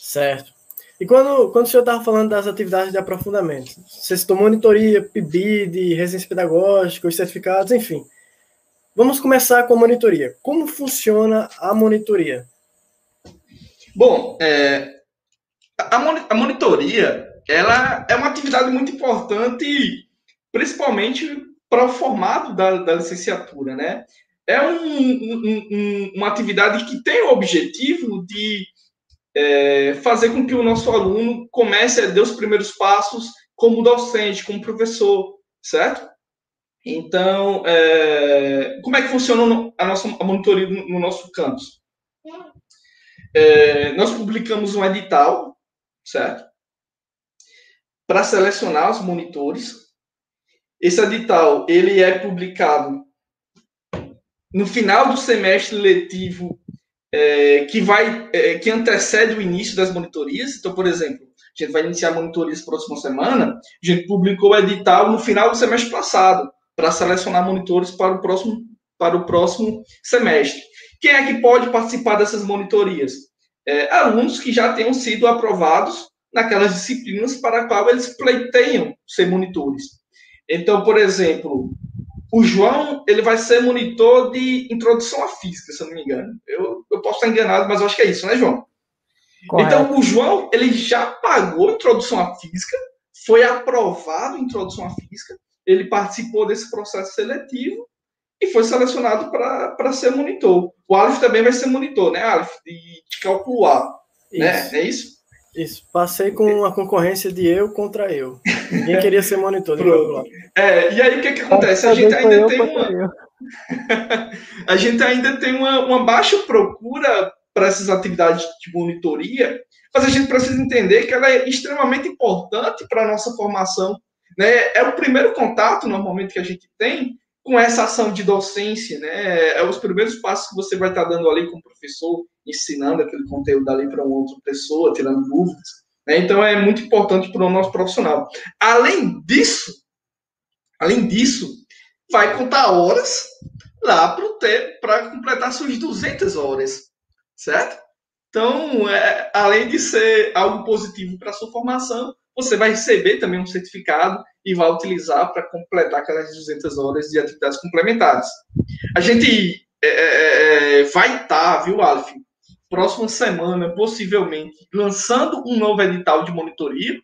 Certo. E quando, quando o senhor estava falando das atividades de aprofundamento, você citou monitoria, PIBID, residência pedagógica, os certificados, enfim. Vamos começar com a monitoria. Como funciona a monitoria? Bom, é, a, monitoria ela é uma atividade muito importante, principalmente para o formato da, da licenciatura, né? É um, um, um, uma atividade que tem o objetivo de é, fazer com que o nosso aluno comece a dar os primeiros passos como docente, como professor, certo? Então, é, como é que funciona a nossa a monitoria no, no nosso campus? É, nós publicamos um edital, certo? Para selecionar os monitores. Esse edital ele é publicado no final do semestre letivo é, que vai é, que antecede o início das monitorias. Então, por exemplo, a gente vai iniciar monitorias próxima semana. A gente publicou o edital no final do semestre passado para selecionar monitores para o próximo para o próximo semestre. Quem é que pode participar dessas monitorias? É, alunos que já tenham sido aprovados naquelas disciplinas para a qual eles pleiteiam ser monitores. Então, por exemplo, o João ele vai ser monitor de introdução à física, se eu não me engano. Eu, eu posso estar enganado, mas eu acho que é isso, né, João? Correto. Então, o João ele já pagou introdução à física, foi aprovado em introdução à física, ele participou desse processo seletivo e foi selecionado para ser monitor. O Aleph também vai ser monitor, né, Aleph? De, de cálculo A, né? É isso? Isso, passei com a concorrência de eu contra eu. Ninguém queria ser monitor de. É, e aí o que, que acontece? A gente ainda tem uma... a gente ainda tem uma, uma baixa procura para essas atividades de monitoria, mas a gente precisa entender que ela é extremamente importante para a nossa formação. Né? É o primeiro contato, normalmente, que a gente tem com essa ação de docência, né? É os primeiros passos que você vai estar dando ali com o professor, ensinando aquele conteúdo ali para uma outra pessoa, tirando dúvidas. Né? Então é muito importante para o nosso profissional. Além disso, além disso, vai contar horas lá para completar suas 200 horas, certo? Então, é, além de ser algo positivo para sua formação, você vai receber também um certificado e vai utilizar para completar aquelas 200 horas de atividades complementares. A gente é, é, é vai estar, tá, viu, Alf, próxima semana, possivelmente, lançando um novo edital de monitoria.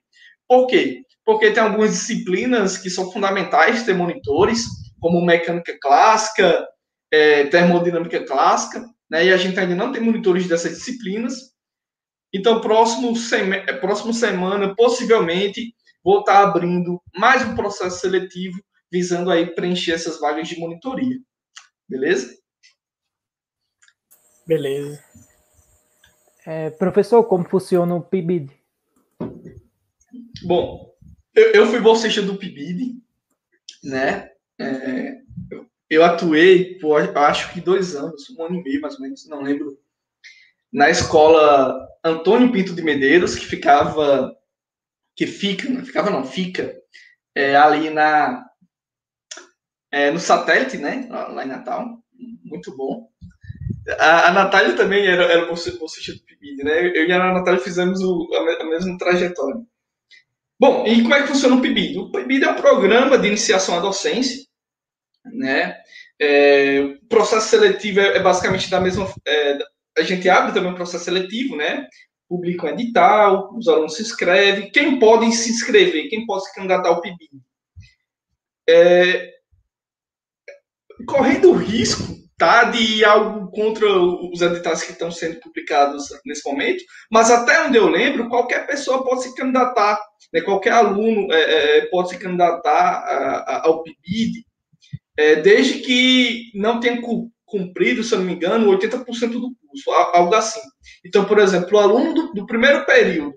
Por quê? Porque tem algumas disciplinas que são fundamentais ter monitores, como mecânica clássica, é, termodinâmica clássica, né? E a gente ainda não tem monitores dessas disciplinas. Então, próximo, seme próximo semana, possivelmente, vou estar abrindo mais um processo seletivo visando aí preencher essas vagas de monitoria. Beleza? Beleza. É, professor, como funciona o PIBID? Bom, eu, eu fui bolsista do PIBID, né? É, eu, eu, atuei por acho que dois anos, um ano e meio mais ou menos, não lembro na escola Antônio Pinto de Medeiros, que ficava que fica, não ficava não, fica é, ali na é, no satélite, né? Lá em Natal, muito bom. A, a Natália também era, era bolsista do PIBID, né? Eu e a Natália fizemos o, a, a mesma trajetória. Bom, e como é que funciona o PIBID? O PIBID é um programa de iniciação à docência, né? É, o processo seletivo é, é basicamente da mesma. É, a gente abre também um processo seletivo, né? Publica um edital, os alunos se inscrevem. Quem pode se inscrever? Quem pode se candidatar ao PIBID? É, correndo o risco tá, de algo contra os editais que estão sendo publicados nesse momento, mas até onde eu lembro, qualquer pessoa pode se candidatar, né, qualquer aluno é, é pode se candidatar a, a, ao PIBID, é, desde que não tenha cumprido, se eu não me engano, 80% do curso, algo assim. Então, por exemplo, o aluno do, do primeiro período,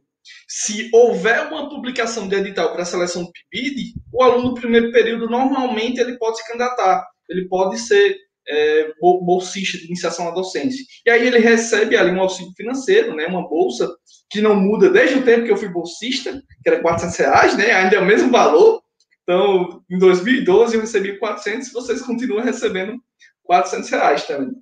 se houver uma publicação de edital para a seleção do PIBID, o aluno do primeiro período, normalmente, ele pode se candidatar. Ele pode ser é, bolsista de iniciação à docência. E aí ele recebe ali um auxílio financeiro, né, uma bolsa que não muda desde o tempo que eu fui bolsista, que era 400 reais, né, ainda é o mesmo valor. Então, em 2012 eu recebi 400, vocês continuam recebendo 400 reais também.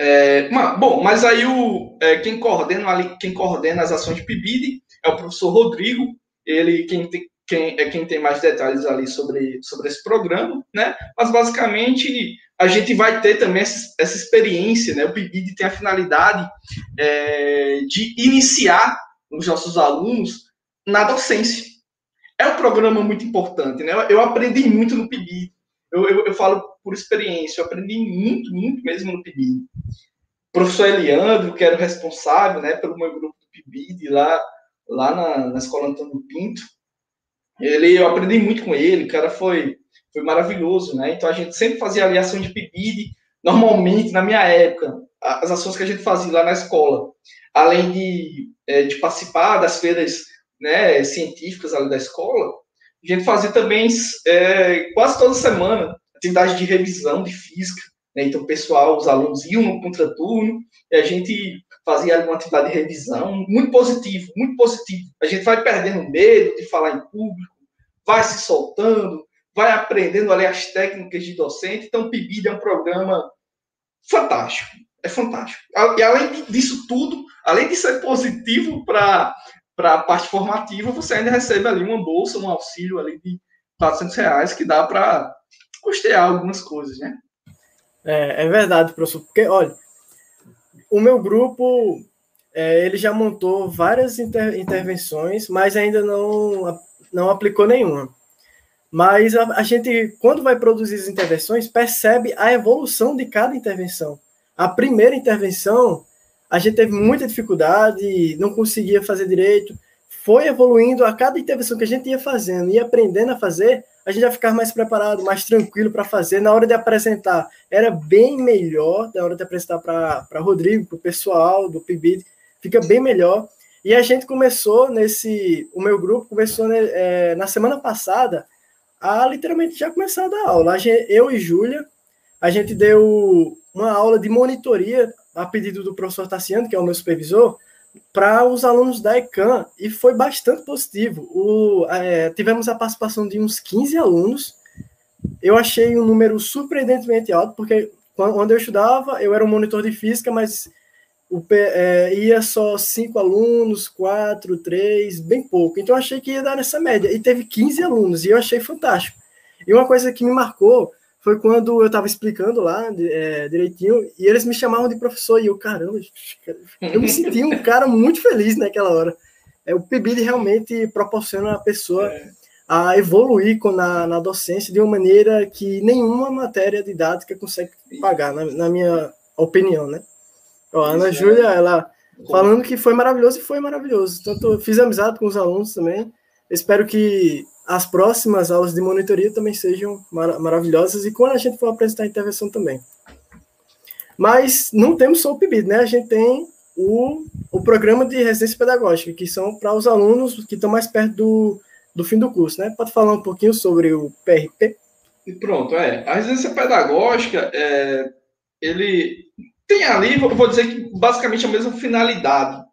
É, bom, mas aí o, é, quem, coordena quem coordena as ações de PIBID é o professor Rodrigo, ele quem, tem, quem é quem tem mais detalhes ali sobre, sobre esse programa, né? Mas basicamente a gente vai ter também essa, essa experiência, né? O PIBID tem a finalidade é, de iniciar os nossos alunos na docência. É um programa muito importante, né? Eu aprendi muito no PIBID. Eu, eu, eu falo por experiência, eu aprendi muito, muito mesmo no PIBID. O professor Eliandro, que era o responsável, né, pelo meu grupo do PIBID lá, lá na, na escola Antônio Pinto, ele, eu aprendi muito com ele, o cara foi foi maravilhoso, né? Então a gente sempre fazia ali ação de PIBID, normalmente, na minha época, as ações que a gente fazia lá na escola, além de, é, de participar das feiras né, científicas ali da escola, a gente fazia também é, quase toda semana atividade de revisão de física. Né? Então, o pessoal, os alunos iam no contraturno e a gente fazia alguma atividade de revisão, muito positivo, muito positivo. A gente vai perdendo medo de falar em público, vai se soltando, vai aprendendo ali as técnicas de docente. Então, PIBID é um programa fantástico. É fantástico. E além disso tudo, além de ser positivo para a parte formativa, você ainda recebe ali uma bolsa, um auxílio ali de 400 reais que dá para custear algumas coisas, né? É, é verdade, professor. Porque, olha, o meu grupo, é, ele já montou várias inter, intervenções, mas ainda não, não aplicou nenhuma. Mas a, a, gente, quando vai produzir as intervenções, percebe a evolução de cada intervenção. A primeira intervenção, a gente teve muita dificuldade, não conseguia fazer direito. Foi evoluindo a cada intervenção que a gente ia fazendo e aprendendo a fazer, a gente ia ficar mais preparado, mais tranquilo para fazer. Na hora de apresentar, era bem melhor, na hora de apresentar para Rodrigo, para o pessoal do PIBID, fica bem melhor. E a gente começou nesse. O meu grupo começou né, é, na semana passada a literalmente já começar a dar aula. Eu e Júlia, a gente deu uma aula de monitoria a pedido do professor Tassiano, que é o meu supervisor, para os alunos da ECAM, e foi bastante positivo. O, é, tivemos a participação de uns 15 alunos. Eu achei um número surpreendentemente alto, porque quando eu estudava, eu era um monitor de física, mas o, é, ia só cinco alunos, quatro, três, bem pouco. Então eu achei que ia dar nessa média. E teve 15 alunos, e eu achei fantástico. E uma coisa que me marcou foi quando eu estava explicando lá é, direitinho, e eles me chamavam de professor, e eu, caramba, eu me senti um cara muito feliz naquela hora. É, o PIBID realmente proporciona a pessoa é. a evoluir na, na docência de uma maneira que nenhuma matéria didática consegue pagar, na, na minha opinião, né? Ó, a Ana Júlia, ela falando que foi maravilhoso e foi maravilhoso. Tanto fiz amizade com os alunos também. Espero que as próximas aulas de monitoria também sejam mar maravilhosas e quando a gente for apresentar a intervenção também. Mas não temos só o PIBID, né? A gente tem o, o programa de residência pedagógica, que são para os alunos que estão mais perto do, do fim do curso, né? Pode falar um pouquinho sobre o PRP? E pronto, é. A residência pedagógica, é, ele tem ali, vou dizer que basicamente a mesma finalidade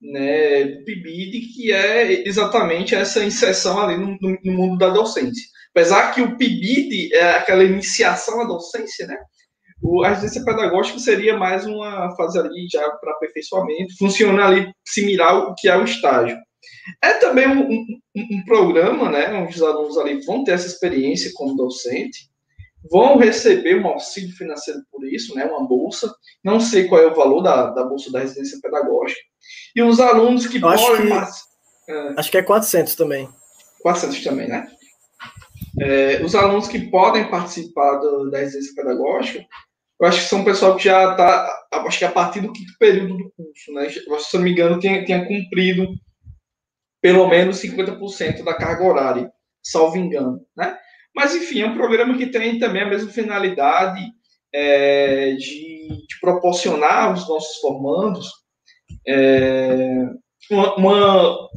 né, do PIBID, que é exatamente essa inserção ali no, no, mundo da docência. Apesar que o PIBID é aquela iniciação à docência, né? O, a residência pedagógica seria mais uma fase ali já para aperfeiçoamento, funciona ali similar ao que é o estágio. É também um, um, um, programa, né, onde os alunos ali vão ter essa experiência como docente, vão receber um auxílio financeiro por isso, né, uma bolsa. Não sei qual é o valor da, da bolsa da residência pedagógica. E os alunos que podem acho que, é, acho que é 400 também. 400 também, né? É, os alunos que podem participar do, da residência pedagógica, eu acho que são pessoal que já está, acho que a partir do quinto período do curso, né? se não me engano, tenha, tenha cumprido pelo menos 50% da carga horária, salvo engano, né? Mas, enfim, é um programa que tem também a mesma finalidade é, de, de, proporcionar aos nossos formandos é, uma,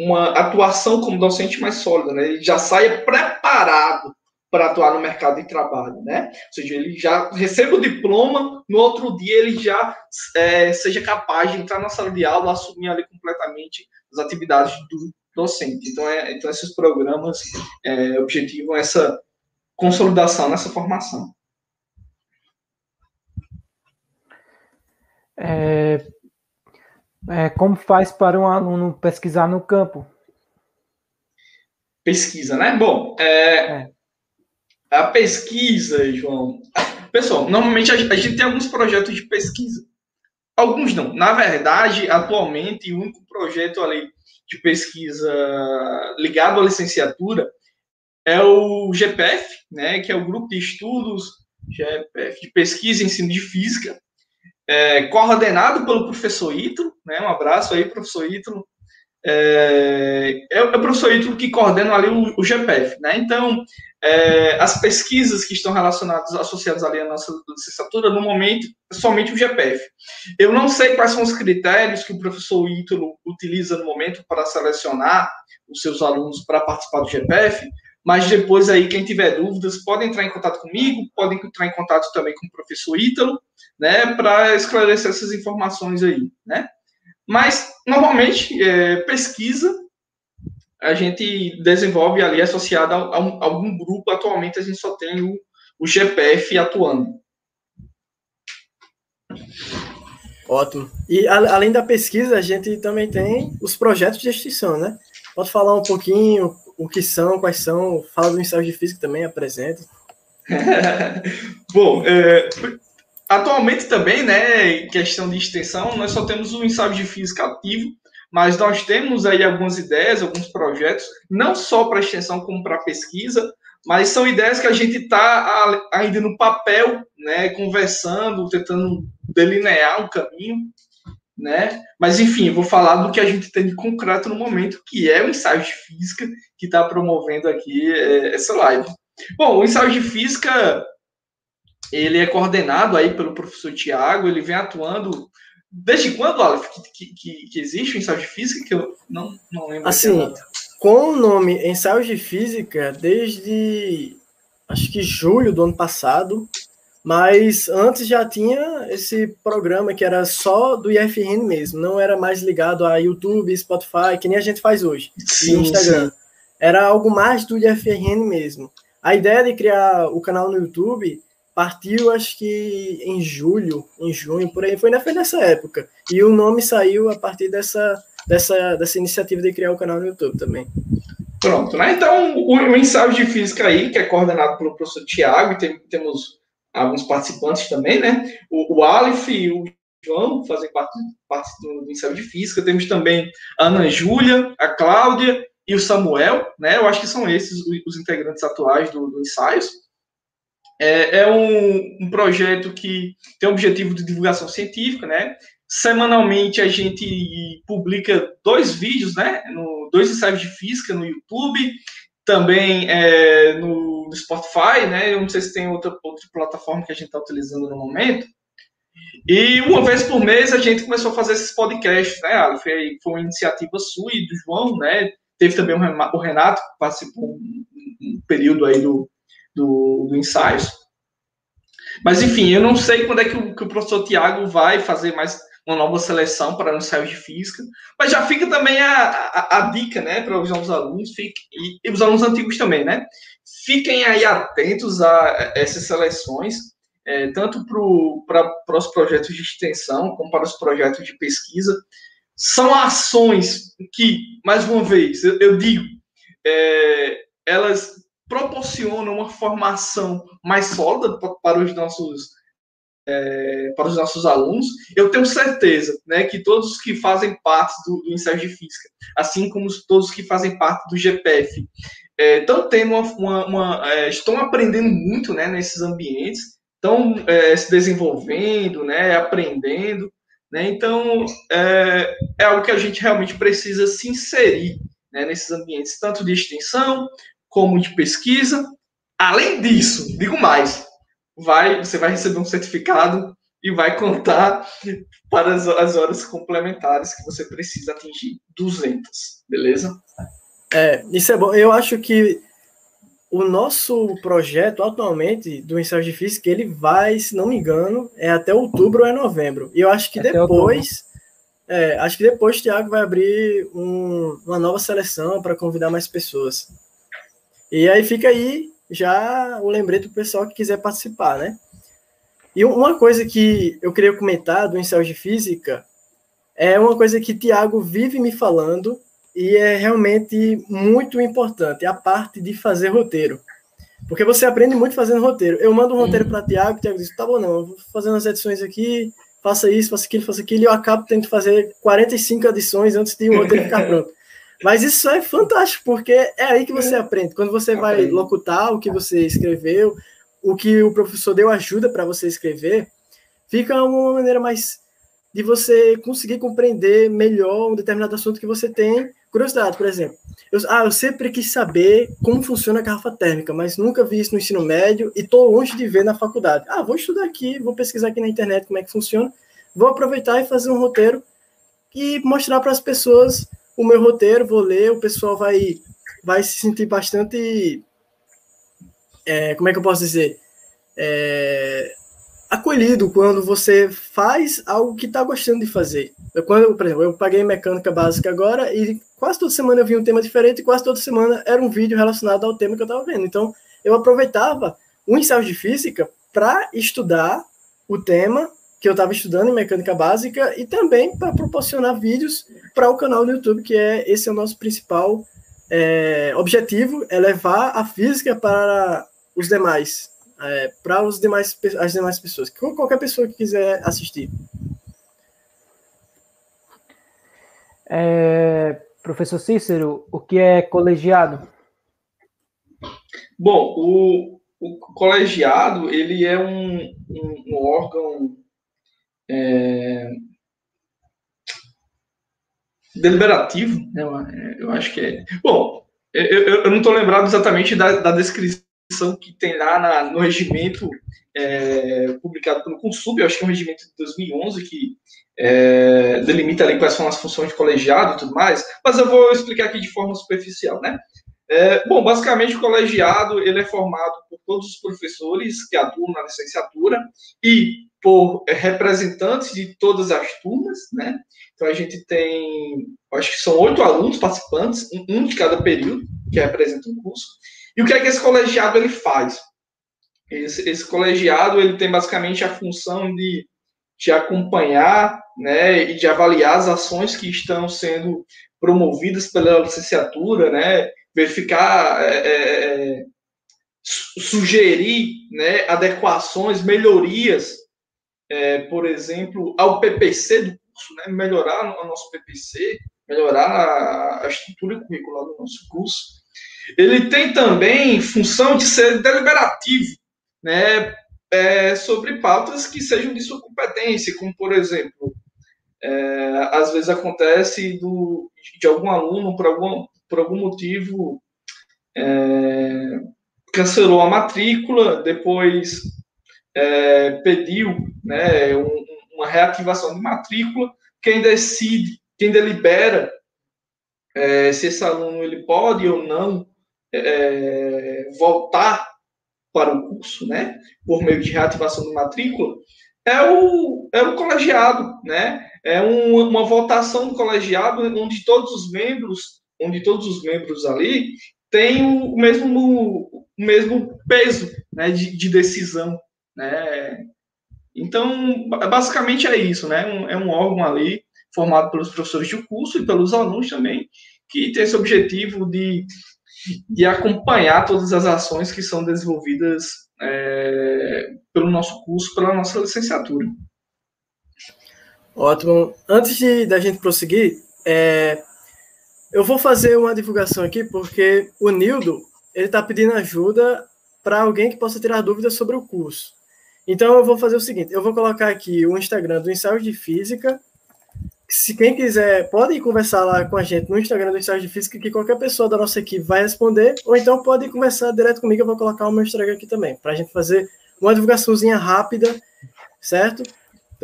uma, atuação como docente mais sólida, né? Ele já saia preparado para atuar no mercado de trabalho, né? Ou seja, ele já recebe o diploma, no outro dia ele já é, seja capaz de entrar na sala de aula, assumir ali completamente as atividades do docente. Então, é, então esses programas é, objetivam essa consolidação nessa formação. É, é, como faz para um aluno pesquisar no campo? Pesquisa, né? Bom, é, é. a pesquisa, João. Pessoal, normalmente a, a gente tem alguns projetos de pesquisa. Alguns não. Na verdade, atualmente, o único projeto ali de pesquisa ligado à licenciatura é o GPF, né, que é o Grupo de Estudos GPF, de Pesquisa e Ensino de Física, é, coordenado pelo professor Ítalo, né, um abraço aí, professor Ítalo, é, é, o professor Ítalo que coordena ali o, o GPF, né, então, é, as pesquisas que estão relacionadas, associadas ali à nossa licenciatura, no momento, somente o GPF. Eu não sei quais são os critérios que o professor Ítalo utiliza no momento para selecionar os seus alunos para participar do GPF, mas depois aí, quem tiver dúvidas, pode entrar em contato comigo, podem entrar em contato também com o professor Ítalo, né, para esclarecer essas informações aí, né. Mas, normalmente, é, pesquisa a gente desenvolve ali associado a, a, algum grupo. Atualmente, a gente só tem o, o GPF atuando. Ótimo. E a, além da pesquisa, a gente também tem os projetos de extinção, né? Pode falar um pouquinho o que são, quais são, fala do ensaio de física também, apresenta. Bom, é, atualmente também, né, em questão de extensão, nós só temos o ensaio de física ativo, mas nós temos aí algumas ideias, alguns projetos, não só para extensão como para pesquisa, mas são ideias que a gente está ainda no papel, né, conversando, tentando delinear um caminho, né? Mas enfim, vou falar do que a gente tem de concreto no momento, que é o ensaio de física que está promovendo aqui é, essa live. Bom, o ensaio de física ele é coordenado aí pelo professor Tiago, ele vem atuando Desde quando, Aleph, que, que, que, existe o ensaio de física? Que eu não, não lembro. Assim, com o nome ensaio de física, desde acho que julho do ano passado, mas antes já tinha esse programa que era só do IFRN mesmo, não era mais ligado a YouTube, Spotify, que nem a gente faz hoje, sim, Instagram. Sim. Era algo mais do IFRN mesmo. A ideia de criar o canal no YouTube partiu acho que em julho, em junho, por aí, foi na foi nessa época. E o nome saiu a partir dessa, dessa, dessa iniciativa de criar o canal no YouTube também. Pronto, né? Então, o, o ensaio de física aí, que é coordenado pelo professor Tiago, e tem, temos alguns participantes também, né? O, o Aleph e o João fazem parte, parte do, do ensaio de física. Temos também a Ana Júlia, a Cláudia e o Samuel, né? Eu acho que são esses os, integrantes atuais do, do ensaios. É, é um, um, projeto que tem o objetivo de divulgação científica, né? Semanalmente a gente publica dois vídeos, né? No, dois ensaios de física no YouTube, também é, no, Spotify, né? Eu não sei se tem outra, outra plataforma que a gente está utilizando no momento. E uma vez por mês a gente começou a fazer esses podcasts, né? Foi, foi uma iniciativa sua e do João, né? Teve também o Renato, que participou um, período aí do, do, do ensaios. Mas, enfim, eu não sei quando é que o, que o professor Tiago vai fazer mais uma nova seleção para o ensaio de física. Mas já fica também a, a, a dica, né, para os novos alunos fique, e, e, os alunos antigos também, né? Fiquem aí atentos a essas seleções, é, tanto para os projetos de extensão, como para os projetos de pesquisa. São ações que, mais uma vez, eu, eu digo, é, elas proporcionam uma formação mais sólida para os nossos é, para os nossos alunos, eu tenho certeza né, que todos os que fazem parte do, do ensaio de física, assim como todos os que fazem parte do GPF, é, estão tendo uma, uma, uma é, estão aprendendo muito né, nesses ambientes, estão é, se desenvolvendo, né, aprendendo, né, então é, é, algo que a gente realmente precisa se inserir né, nesses ambientes, tanto de extensão como de pesquisa. Além disso, digo mais, vai, você vai receber um certificado e vai contar para as, as horas complementares que você precisa atingir 200, beleza? É, isso é bom. Eu acho que o nosso projeto atualmente do ensaio de física, ele vai, se não me engano, é até outubro ou é novembro. E eu acho que até depois, é, acho que depois o Thiago vai abrir um, uma nova seleção para convidar mais pessoas. E aí fica aí já o lembrete do pessoal que quiser participar, né? E uma coisa que eu queria comentar do ensaio de física é uma coisa que Tiago vive me falando e é realmente muito importante, a parte de fazer roteiro. Porque você aprende muito fazendo roteiro. Eu mando um roteiro para Tiago, Tiago diz: tá bom, não, eu vou fazendo as edições aqui, faça isso, faça aquilo, faça aquilo, e eu acabo tendo que fazer 45 edições antes de o roteiro ficar pronto. Mas isso é fantástico, porque é aí que você aprende. Quando você vai locutar o que você escreveu, o que o professor deu ajuda para você escrever, fica uma maneira mais de você conseguir compreender melhor um determinado assunto que você tem curiosidade, por exemplo. Eu, ah, eu sempre quis saber como funciona a garrafa térmica, mas nunca vi isso no ensino médio e estou longe de ver na faculdade. Ah, vou estudar aqui, vou pesquisar aqui na internet como é que funciona, vou aproveitar e fazer um roteiro e mostrar para as pessoas o meu roteiro, vou ler, o pessoal vai, vai se sentir bastante. É, como é que eu posso dizer? É, acolhido quando você faz algo que está gostando de fazer. Eu, quando, por exemplo, eu paguei mecânica básica agora e quase toda semana eu vi um tema diferente e quase toda semana era um vídeo relacionado ao tema que eu estava vendo. Então, eu aproveitava o ensaio de física para estudar o tema que eu estava estudando em mecânica básica e também para proporcionar vídeos para o canal do YouTube, que é esse é o nosso principal é, objetivo, é levar a física para os demais, é, para os demais as demais pessoas, qualquer pessoa que quiser assistir. É, professor Cícero, o que é colegiado? Bom, o, o colegiado ele é um, um, um órgão é, deliberativo, né? eu acho que é. Bom, eu, eu não estou lembrado exatamente da, da, descrição que tem lá na, no regimento é, publicado pelo Consub, eu acho que é um regimento de 2011 que é, delimita ali quais são as funções de colegiado e tudo mais, mas eu vou explicar aqui de forma superficial, né? É, bom, basicamente o colegiado ele é formado por todos os professores que atuam na licenciatura e por representantes de todas as turmas, né? Então a gente tem, acho que são oito alunos participantes, um de cada período que representa o curso. E o que é que esse colegiado ele faz? Esse, esse colegiado ele tem basicamente a função de, de acompanhar, né, e de avaliar as ações que estão sendo promovidas pela licenciatura, né, verificar é, é, é sugerir né, adequações, melhorias é, por exemplo, ao PPC do curso, né, melhorar o nosso PPC, melhorar a, a estrutura curricular do nosso curso. Ele tem também função de ser deliberativo, né, é, sobre pautas que sejam de sua competência, como, por exemplo, é, às vezes acontece do, de algum aluno, por algum, por algum motivo, é, cancelou a matrícula, depois é, pediu né, um, uma reativação de matrícula, quem decide, quem delibera é, se esse aluno ele pode ou não é, voltar para o curso, né, por meio de reativação de matrícula, é o, é o colegiado, né? É um, uma votação do colegiado onde todos os membros, onde todos os membros ali têm o mesmo, o mesmo peso né, de, de decisão, né? Então, basicamente é isso, né? Um, é um órgão ali formado pelos professores de curso e pelos alunos também, que tem esse objetivo de, de acompanhar todas as ações que são desenvolvidas é, pelo nosso curso, pela nossa licenciatura. Ótimo. Antes de da gente prosseguir, é, eu vou fazer uma divulgação aqui, porque o Nildo ele está pedindo ajuda para alguém que possa tirar dúvidas sobre o curso. Então eu vou fazer o seguinte: eu vou colocar aqui o Instagram do Ensaio de Física. Se quem quiser, pode conversar lá com a gente no Instagram do Ensaio de Física, que qualquer pessoa da nossa equipe vai responder, ou então pode conversar direto comigo, eu vou colocar o meu Instagram aqui também, para a gente fazer uma divulgaçãozinha rápida, certo?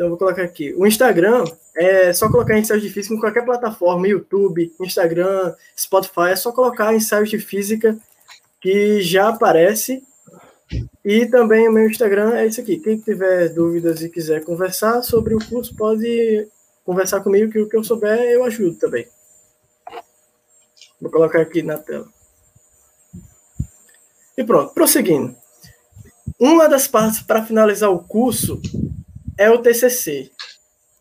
Então eu vou colocar aqui. O Instagram é só colocar ensaios de física em qualquer plataforma, YouTube, Instagram, Spotify, é só colocar ensaios de física que já aparece e também o meu Instagram é isso aqui. Quem tiver dúvidas e quiser conversar sobre o curso, pode conversar comigo, que o que eu souber eu ajudo também. Vou colocar aqui na tela. E pronto, prosseguindo. Uma das partes para finalizar o curso é o TCC.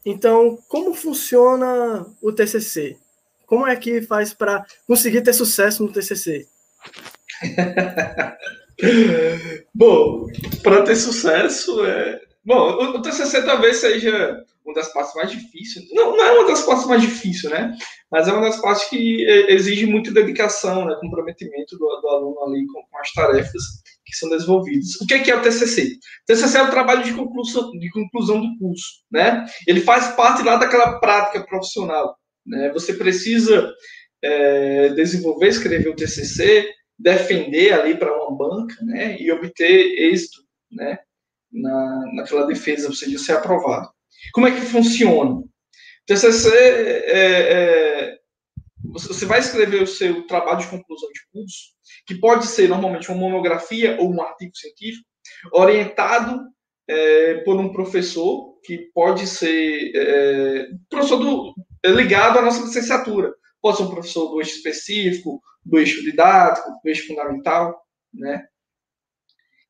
Então, como funciona o TCC? Como é que faz para conseguir ter sucesso no TCC? Bom, para ter sucesso, é... Bom, o, TCC talvez seja uma das partes mais difíceis. Não, não é uma das partes mais difíceis, né? Mas é uma das partes que é, exige muita dedicação, né? comprometimento do, do aluno ali com, com, as tarefas que são desenvolvidas. O que é, que é o TCC? O TCC é o trabalho de conclusão, de conclusão do curso, né? Ele faz parte lá daquela prática profissional, né? Você precisa é, desenvolver, escrever o TCC, defender ali para uma banca, né, e obter êxito, né, na, naquela defesa, ou seja, ser aprovado. Como é que funciona? O TCC, é, é, você vai escrever o seu trabalho de conclusão de curso, que pode ser normalmente uma monografia ou um artigo científico, orientado é, por um professor, que pode ser é, professor do, ligado à nossa licenciatura, pode ser um professor do eixo específico, do eixo didático, do eixo fundamental, né?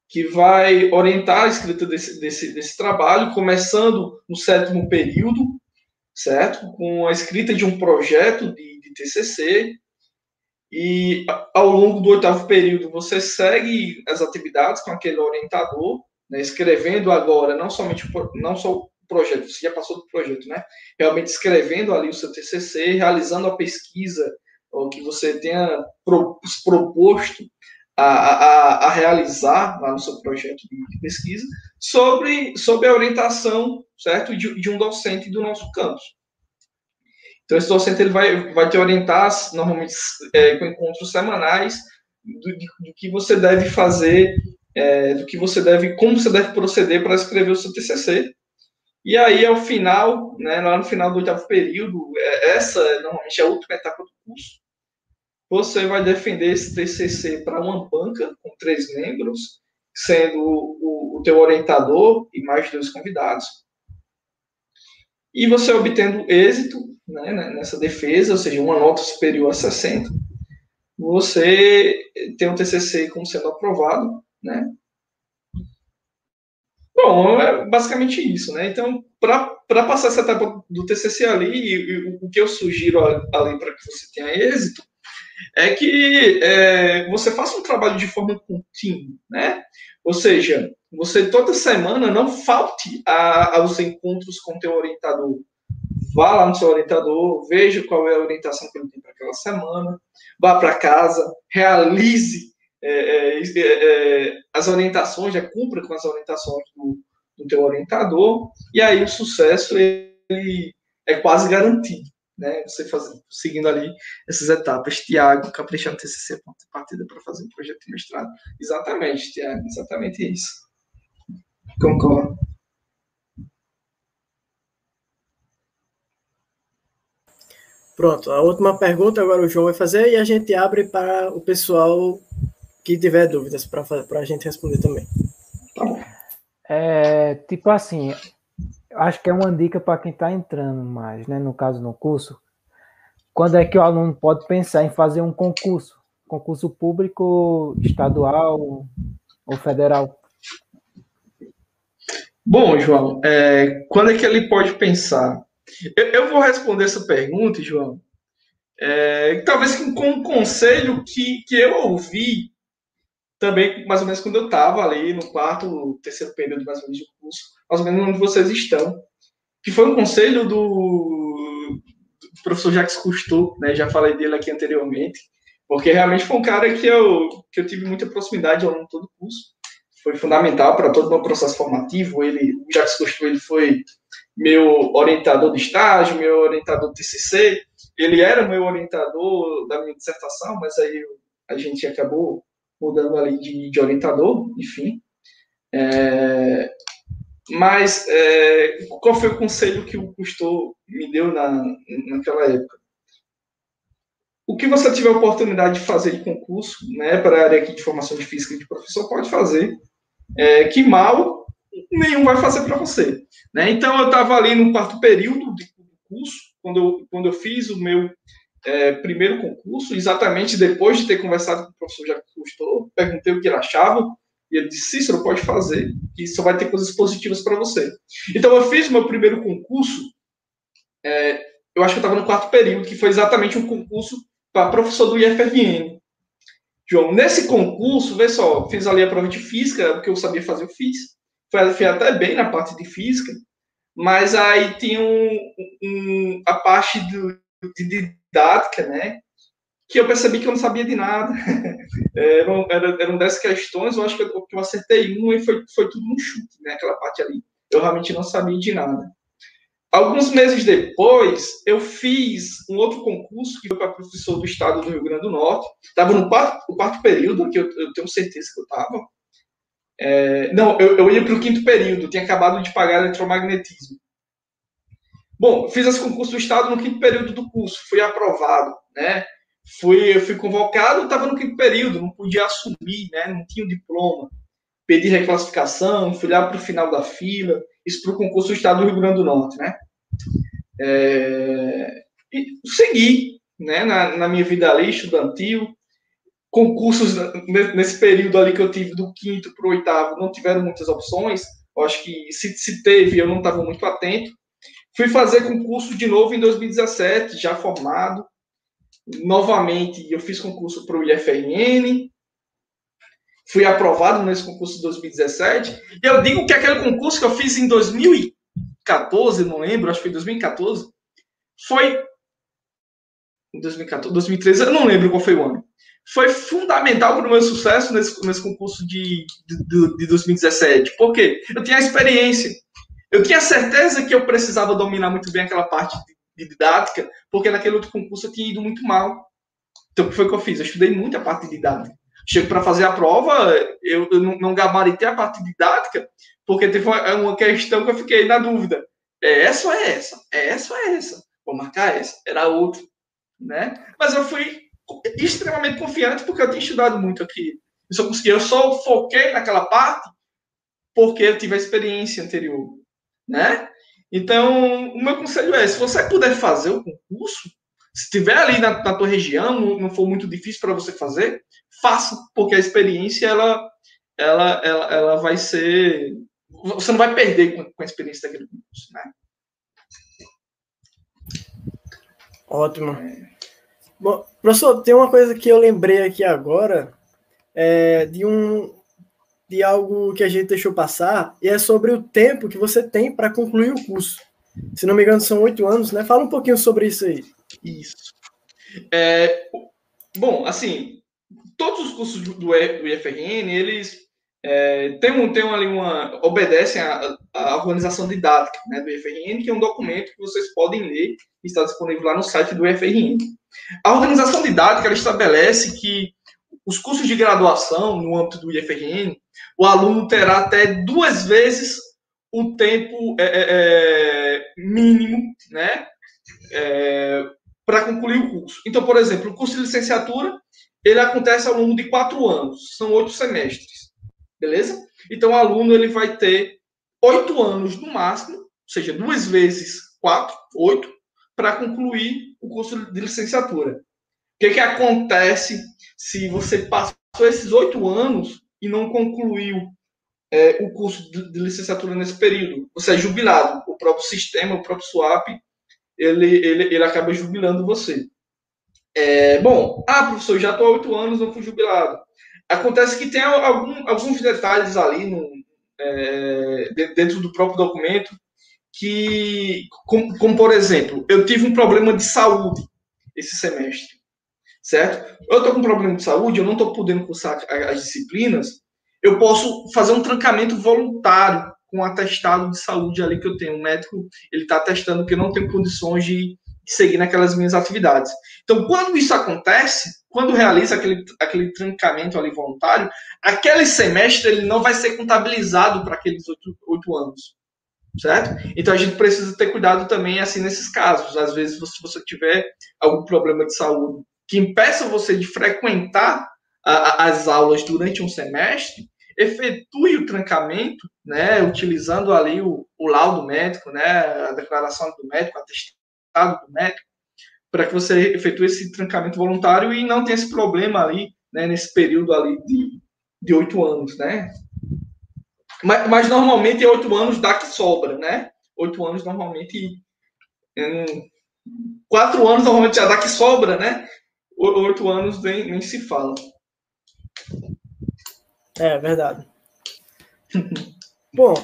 que vai orientar a escrita desse, desse, desse trabalho, começando no sétimo período, certo? Com a escrita de um projeto de, de TCC, e ao longo do oitavo período você segue as atividades com aquele orientador, né, escrevendo agora não somente não só o projeto, você já passou do projeto, né? Realmente escrevendo ali o seu TCC, realizando a pesquisa ou que você tenha proposto a, a, a, realizar lá no seu projeto de pesquisa sobre, sobre a orientação certo de, de um docente do nosso campus. Então, esse docente ele vai, vai te orientar, normalmente é, com encontros semanais, do, do, que você deve fazer, é, do que você deve, como você deve proceder para escrever o seu TCC. E aí, ao final, né, lá no final do oitavo período, é, essa normalmente é a última etapa do curso, você vai defender esse TCC para uma banca com três membros, sendo o, o teu orientador e mais dois convidados. E você obtendo êxito né, nessa defesa, ou seja, uma nota superior a 60, você tem o TCC como sendo aprovado, né? Bom, é basicamente isso, né? Então, para passar essa etapa do TCC ali, e, e, o que eu sugiro ali para que você tenha êxito, é que é, você faça um trabalho de forma contínua, né? Ou seja, você toda semana não falte a, aos encontros com o teu orientador. Vá lá no seu orientador, veja qual é a orientação que ele tem para aquela semana, vá para casa, realize é, é, é, é, as orientações, já cumpra com as orientações do, do teu orientador, e aí o sucesso ele é quase garantido né, você fazendo, seguindo ali essas etapas. Tiago, caprichando TCC ponto de partida para fazer um projeto de mestrado. Exatamente, Tiago, exatamente isso. Concordo. Pronto, a última pergunta agora o João vai fazer e a gente abre para o pessoal que tiver dúvidas para a gente responder também. Tá bom. É, tipo assim, acho que é uma dica para quem está entrando mais, né? No caso, no curso. Quando é que o aluno pode pensar em fazer um concurso? Concurso público, estadual ou federal? Bom, João, é, quando é que ele pode pensar? Eu, eu vou responder essa pergunta, João, é, talvez com um conselho que, que eu ouvi também, mais ou menos quando eu estava ali no quarto, terceiro período, mais ou menos, de curso, mais ou menos onde vocês estão, que foi um conselho do, do professor Jacques Cousteau, né, já falei dele aqui anteriormente, porque realmente foi um cara que eu, que eu tive muita proximidade ao longo de todo o curso, foi fundamental para todo o meu processo formativo, ele, o Jacques Cousteau, ele foi meu orientador de estágio, meu orientador de TCC, ele era meu orientador da minha dissertação, mas aí a gente acabou mudando ali de, de orientador, enfim. É, mas é, qual foi o conselho que o Cousteau me deu na, naquela época? O que você tiver oportunidade de fazer de concurso, né, para a área aqui de formação de física de professor, pode fazer. É, que mal nenhum vai fazer para você. Né? Então, eu estava ali no quarto período do curso, quando eu, quando eu fiz o meu é, primeiro concurso, exatamente depois de ter conversado com o professor Jacques Cousteau, perguntei o que ele achava, e ele disse, Cícero, pode fazer, que só vai ter coisas positivas para você. Então, eu fiz meu primeiro concurso, é, eu acho que eu estava no quarto período, que foi exatamente um concurso para professor do IFRN. João, nesse concurso, vê só, fiz ali a prova de física, o que eu sabia fazer, eu fiz. Foi, até bem na parte de física, mas aí tinha um, um, a parte do, de didática, né? Que eu percebi que eu não sabia de nada. eram, eram dez questões, eu acho que eu, que eu acertei uma e foi, foi tudo um chute, né? Aquela parte ali. Eu realmente não sabia de nada. Alguns meses depois, eu fiz um outro concurso que foi para professor do estado do Rio Grande do Norte. Estava no quarto, quarto período, que eu, eu tenho certeza que eu estava. É, não, eu, eu ia para o quinto período, tinha acabado de pagar eletromagnetismo. Bom, fiz esse concurso do Estado no quinto período do curso, fui aprovado, né? Fui, eu fui convocado, estava no quinto período, não podia assumir, né? Não tinha o diploma. Pedi reclassificação, fui lá para o final da fila, isso para o concurso do Estado do Rio Grande do Norte, né? É, e segui, né? Na, na minha vida ali, estudantil, concursos nesse período ali que eu tive do quinto para o oitavo não tiveram muitas opções. Eu acho que se, se teve, eu não estava muito atento. Fui fazer concurso de novo em 2017, já formado. Novamente, eu fiz concurso para o IFRN. Fui aprovado nesse concurso de 2017. E eu digo que aquele concurso que eu fiz em 2014, não lembro, acho que foi 2014, foi. Em 2014, 2013, eu não lembro qual foi o ano foi fundamental para o meu sucesso nesse, nesse concurso de, de, de 2017. Por quê? Eu tinha experiência. Eu tinha certeza que eu precisava dominar muito bem aquela parte de, didática, porque naquele outro concurso eu tinha ido muito mal. Então, o que foi que eu fiz? Eu estudei muito a parte didática. Chego para fazer a prova, eu, eu não, não gabaritei a parte didática, porque teve uma, uma questão que eu fiquei na dúvida. É essa ou é essa? É essa ou é essa? Vou marcar essa. Era outra. Né? Mas eu fui extremamente confiante porque eu tinha estudado muito aqui. Eu só consegui, eu só foquei naquela parte porque eu tive a experiência anterior, né? Então, o meu conselho é, se você puder fazer o concurso, se estiver ali na, na tua região, não, for muito difícil para você fazer, faça, porque a experiência, ela, ela, ela, ela vai ser... Você não vai perder com, com a experiência daquele concurso, né? Ótimo. Bom, professor, tem uma coisa que eu lembrei aqui agora, é, de um de algo que a gente deixou passar, e é sobre o tempo que você tem para concluir o curso. Se não me engano, são oito anos, né? Fala um pouquinho sobre isso aí. Isso. É, bom, assim, todos os cursos do, IFRN, eles é, um, tem ali uma. obedecem à organização didática né, do IFRN, que é um documento que vocês podem ler, está disponível lá no site do IFRN. A organização didática ela estabelece que os cursos de graduação no âmbito do IFRN, o aluno terá até duas vezes o tempo é, é, é mínimo né, é, para concluir o curso. Então, por exemplo, o curso de licenciatura ele acontece ao longo de quatro anos, são oito semestres beleza? Então, o aluno ele vai ter oito anos no máximo, seja, duas vezes quatro, oito, para concluir o curso de licenciatura. O que, que acontece se você passou esses oito anos e não concluiu é, o curso de, de, licenciatura nesse período? Você é jubilado. O próprio sistema, o próprio SWAP, ele, ele, ele acaba jubilando você. É, bom, ah, professor, já estou há oito anos, não fui jubilado. Acontece que tem algum, alguns detalhes ali no, é, dentro do próprio documento que, como, como, por exemplo, eu tive um problema de saúde esse semestre, certo? Eu estou com um problema de saúde, eu não estou podendo cursar as disciplinas, eu posso fazer um trancamento voluntário com um atestado de saúde ali que eu tenho. O médico, ele está atestando que eu não tenho condições de, seguir naquelas minhas atividades. Então, quando isso acontece, quando realiza aquele, aquele trancamento ali voluntário, aquele semestre ele não vai ser contabilizado para aqueles oito anos certo? Então a gente precisa ter cuidado também assim nesses casos. Às vezes, se você tiver algum problema de saúde que impeça você de frequentar a, a, as aulas durante um semestre, efetue o trancamento, né, utilizando ali o, o laudo médico, né, a declaração do médico, o atestado do médico, para que você efetue esse trancamento voluntário e não tenha esse problema ali, né, nesse período ali de oito anos, né? Mas, mas normalmente oito anos dá que sobra, né? Oito anos normalmente. quatro anos normalmente já dá que sobra, né? Oito anos nem, nem se fala. É verdade. Bom,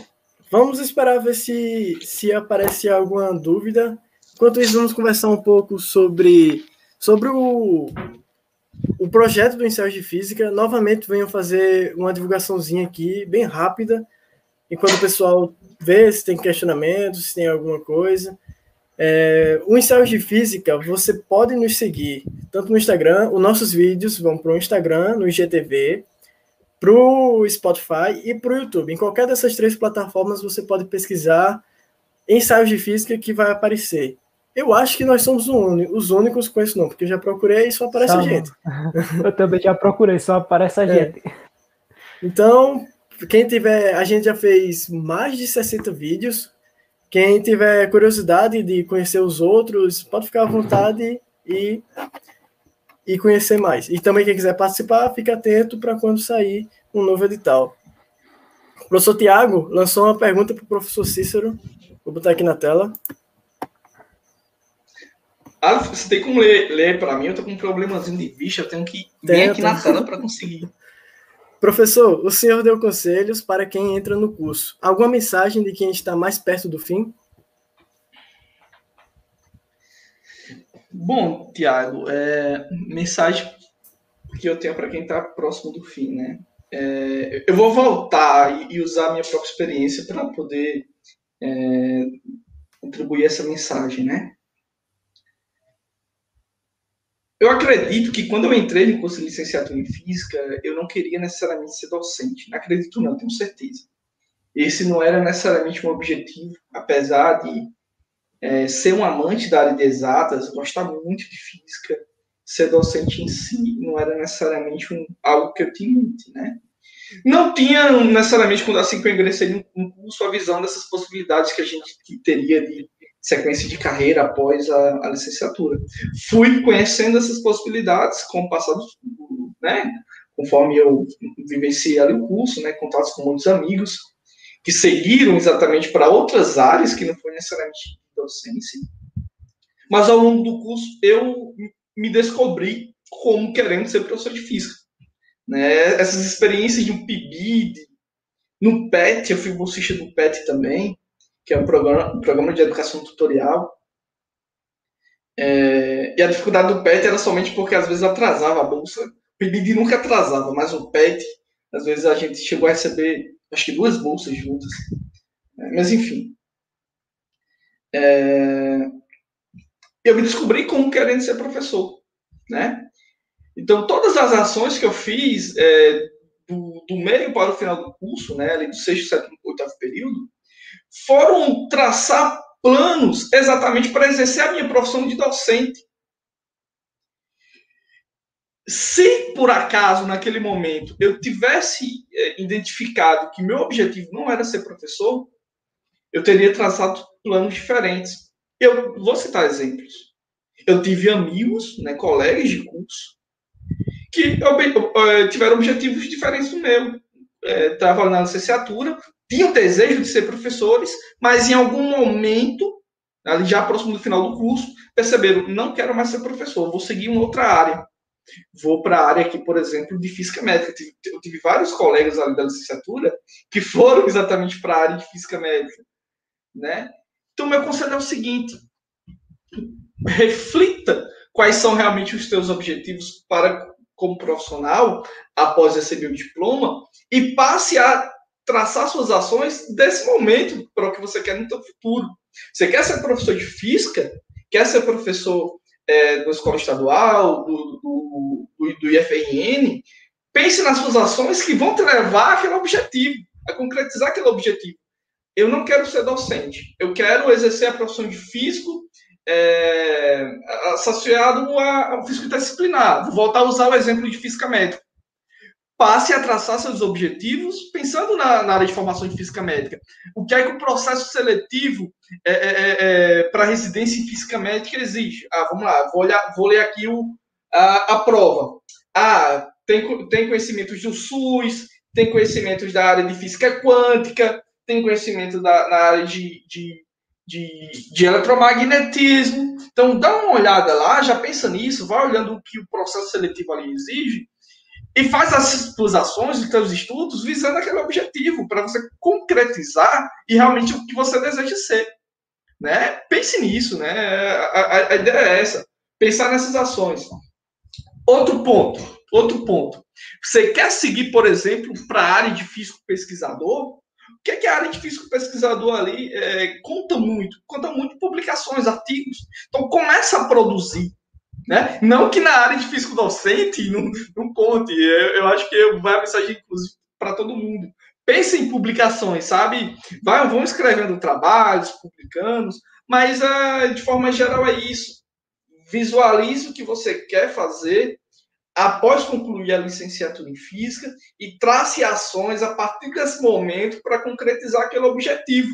vamos esperar ver se, se aparece alguma dúvida. Enquanto isso, vamos conversar um pouco sobre, sobre o, o projeto do Ensaio de Física, novamente venho fazer uma divulgaçãozinha aqui, bem rápida, enquanto o pessoal vê se tem questionamentos, se tem alguma coisa. É, o Ensaio de Física, você pode nos seguir tanto no Instagram, os nossos vídeos vão para o Instagram, no IGTV, para o Spotify e para o YouTube. Em qualquer dessas três plataformas você pode pesquisar ensaios de física que vai aparecer. Eu acho que nós somos os únicos com esse nome, porque eu já procurei e só aparece a gente. Eu também já procurei, só aparece a é. gente. Então, quem tiver, a gente já fez mais de 60 vídeos. Quem tiver curiosidade de conhecer os outros, pode ficar à vontade e, e conhecer mais. E também quem quiser participar, fique atento para quando sair um novo edital. O professor Tiago lançou uma pergunta para o professor Cícero. Vou botar aqui na tela. Ah, você tem como ler, ler para mim? Eu tô com um problemazinho de vista, eu tenho que vir aqui na tela para conseguir. Professor, o senhor deu conselhos para quem entra no curso. Alguma mensagem de quem está mais perto do fim? Bom, Tiago, é, mensagem que eu tenho para quem está próximo do fim, né? É, eu vou voltar e, usar a minha própria experiência para poder é, contribuir essa mensagem, né? Eu acredito que quando eu entrei no curso de licenciatura em física, eu não queria necessariamente ser docente. Não acredito, não, tenho certeza. Esse não era necessariamente um objetivo, apesar de é, ser um amante da área de exatas, gostar muito de física, ser docente em si não era necessariamente um, algo que eu tinha mente, né? Não tinha necessariamente, quando assim que eu ingressei no curso, a visão dessas possibilidades que a gente teria de sequência de carreira após a, a licenciatura. Fui conhecendo essas possibilidades com o passado, né, conforme eu vivenciei ali o curso, né, contatos com muitos amigos que seguiram exatamente para outras áreas que não foi necessariamente docência. Mas ao longo do curso eu me descobri como querendo ser professor de física. Né? Essas experiências de um PIBID, no PET, eu fui bolsista do PET também, que é um programa, programa de educação tutorial. É, e a dificuldade do PET era somente porque às vezes atrasava a bolsa. O PIBID nunca atrasava, mas o PET, às vezes a gente chegou a receber, acho que duas bolsas juntas. É, mas enfim. É, eu me descobri como querendo ser professor, né? Então, todas as ações que eu fiz é, do, do, meio para o final do curso, né, ali do sexto, sétimo, oitavo período, foram traçar planos exatamente para exercer a minha profissão de docente. Se por acaso, naquele momento, eu tivesse é, identificado que meu objetivo não era ser professor, eu teria traçado planos diferentes. Eu vou citar exemplos. Eu tive amigos, né, colegas de curso, que eh, tiveram objetivos diferentes do meu. Estavam é, na licenciatura, tinham desejo de ser professores, mas em algum momento, já próximo do final do curso, perceberam, não quero mais ser professor, vou seguir uma outra área. Vou para a área aqui, por exemplo, de física médica. Eu tive vários colegas ali da licenciatura que foram exatamente para a área de física médica, né? Então, meu conselho é o seguinte: reflita quais são realmente os teus objetivos para como profissional após receber o diploma e passe a traçar suas ações desse momento para o que você quer no seu futuro. Você quer ser professor de física? Quer ser professor é, da escola estadual, do, do, do, do IFRN? Pense nas suas ações que vão te levar àquele objetivo, a concretizar aquele objetivo. Eu não quero ser docente, eu quero exercer a profissão de físico é, associado ao físico disciplinar. Vou voltar a usar o exemplo de física médica. Passe a traçar seus objetivos pensando na, na área de formação de física médica. O que é que o processo seletivo é, é, é, é para residência em física médica exige? Ah, vamos lá, vou, olhar, vou ler aqui o, a, a prova. Ah, tem, tem conhecimentos do SUS, tem conhecimentos da área de física quântica, tem conhecimento da, na área de, de de, de eletromagnetismo. Então, dá uma olhada lá, já pensa nisso, vai olhando o que o processo seletivo ali exige e faz as suas ações, os seus estudos, visando aquele objetivo, para você concretizar e realmente o que você deseja ser. Né? Pense nisso, né? A, a, a ideia é essa, pensar nessas ações. Outro ponto, outro ponto. Você quer seguir, por exemplo, para a área de físico pesquisador? que, é que a área de físico pesquisador ali é, conta muito? Conta muito publicações, artigos. Então começa a produzir. Né? Não que na área de físico docente não, não conte. Eu, eu acho que vai a mensagem, inclusive, para todo mundo. Pense em publicações, sabe? Vai, vão escrevendo trabalhos, publicando, mas uh, de forma geral é isso. Visualize o que você quer fazer após concluir a licenciatura em física e trace ações a partir desse momento para concretizar aquele objetivo.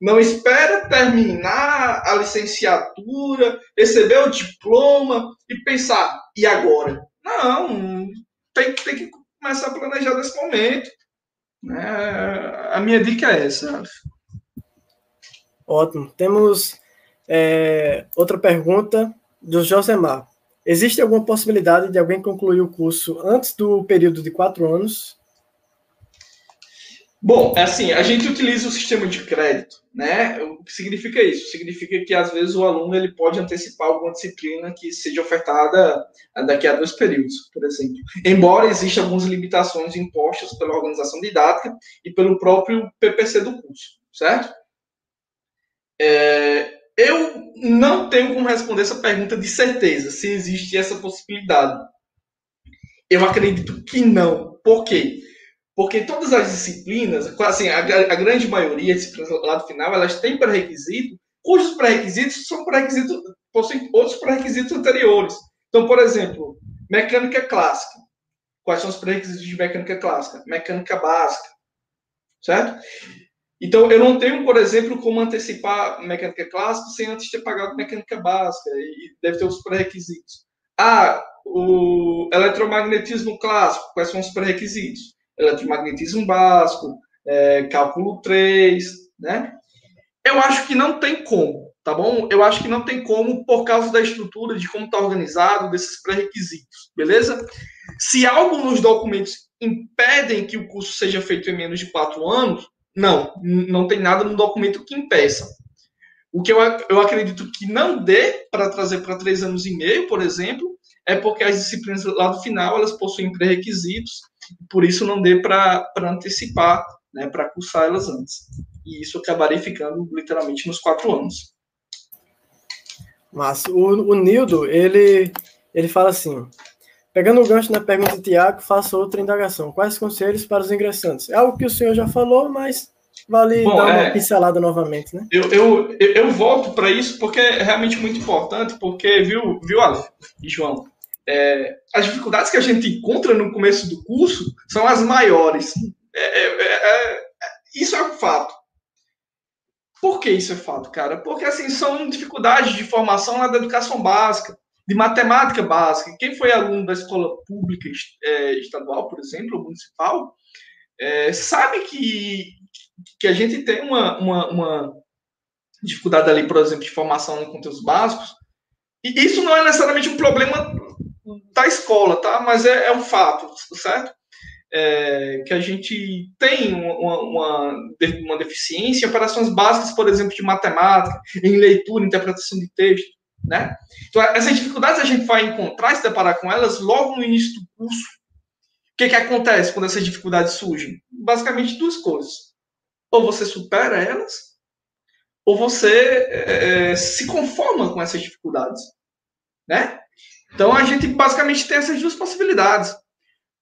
Não espera terminar a licenciatura, receber o diploma e pensar, e agora? Não, tem, tem que começar a planejar nesse momento. É, a minha dica é essa. Ótimo. Temos é, outra pergunta do Josemar. Existe alguma possibilidade de alguém concluir o curso antes do período de quatro anos? Bom, é assim, a gente utiliza o sistema de crédito, né? O que significa isso? Significa que às vezes o aluno ele pode antecipar alguma disciplina que seja ofertada daqui a dois períodos, por exemplo. Embora existam algumas limitações impostas pela organização didática e pelo próprio PPC do curso, certo? É, eu não tenho como responder essa pergunta de certeza, se existe essa possibilidade. Eu acredito que não. Por quê? Porque todas as disciplinas, assim, a, a grande maioria, disciplinas do lado final, elas têm pré-requisito, cujos pré-requisitos são pré-requisitos, possuem outros pré-requisitos anteriores. Então, por exemplo, mecânica clássica. Quais são os pré-requisitos de mecânica clássica? Mecânica básica. Certo? Então, eu não tenho, por exemplo, como antecipar mecânica clássica sem antes ter pagado mecânica básica, e deve ter os pré-requisitos. Ah, o eletromagnetismo clássico, quais são os pré-requisitos? Eletromagnetismo básico, é, cálculo 3, né? Eu acho que não tem como, tá bom? Eu acho que não tem como por causa da estrutura, de como está organizado, desses pré-requisitos, beleza? Se algo nos documentos impedem que o curso seja feito em menos de quatro anos, não, não tem nada no documento que impeça. O que eu, eu acredito que não dê para trazer para três anos e meio, por exemplo, é porque as disciplinas lá do final elas possuem pré-requisitos, por isso não dê para antecipar, né, para cursar elas antes. E isso acabaria ficando literalmente nos quatro anos. Mas o, o Nildo, ele, ele fala assim: Pegando o gancho na pergunta de Tiago, faço outra indagação. Quais conselhos para os ingressantes? É algo que o senhor já falou, mas vale Bom, dar uma é, pincelada novamente, né? Eu, eu, eu volto para isso porque é realmente muito importante, porque, viu, viu Aleph e João, é, as dificuldades que a gente encontra no começo do curso são as maiores. É, é, é, é isso é um fato. Por que isso é fato, cara? Porque, assim, são dificuldades de formação lá da educação básica, de matemática básica. Quem foi aluno da escola pública estadual, por exemplo, ou municipal, sabe que, que a gente tem uma, uma, uma dificuldade ali, por exemplo, de formação em conteúdos básicos, e isso não é necessariamente um problema da escola, tá? Mas é, é um fato, certo? É, que a gente tem uma, uma, uma deficiência em operações básicas, por exemplo, de matemática, em leitura, interpretação de texto, né? Então, essas dificuldades a gente vai encontrar e se deparar com elas logo no início do curso. O que, que acontece quando essas dificuldades surgem? Basicamente duas coisas. Ou você supera elas, ou você é, é, se conforma com essas dificuldades, né? Então a gente basicamente tem essas duas possibilidades.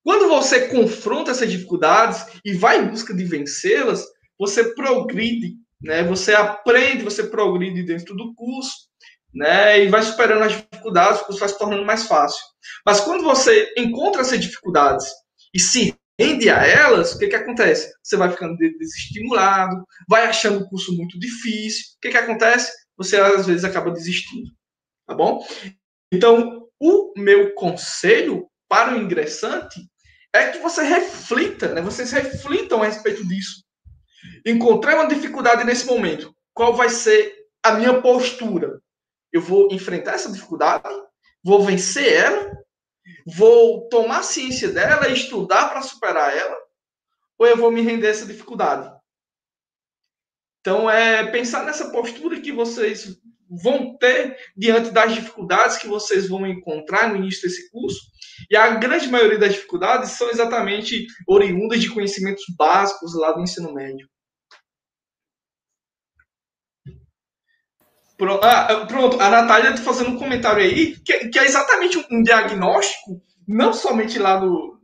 Quando você confronta essas dificuldades e vai em busca de vencê-las, você progride, né? Você aprende, você progride dentro do curso, né? E vai superando as dificuldades, o curso vai se tornando mais fácil. Mas quando você encontra essas dificuldades e se rende a elas, o que, que acontece? Você vai ficando desestimulado, vai achando o curso muito difícil. O que, que acontece? Você às vezes acaba desistindo. Tá bom? Então, o meu conselho para o ingressante é que você reflita, né? Vocês reflitam a respeito disso. Encontrei uma dificuldade nesse momento. Qual vai ser a minha postura? Eu vou enfrentar essa dificuldade? Vou vencer ela? Vou tomar ciência dela e estudar para superar ela? Ou eu vou me render a essa dificuldade? Então, é pensar nessa postura que vocês vão ter diante das dificuldades que vocês vão encontrar no início desse curso. E a grande maioria das dificuldades são exatamente oriundas de conhecimentos básicos lá do ensino médio. Pronto, ah, pronto. a Natália está fazendo um comentário aí que, que, é exatamente um diagnóstico, não somente lá do,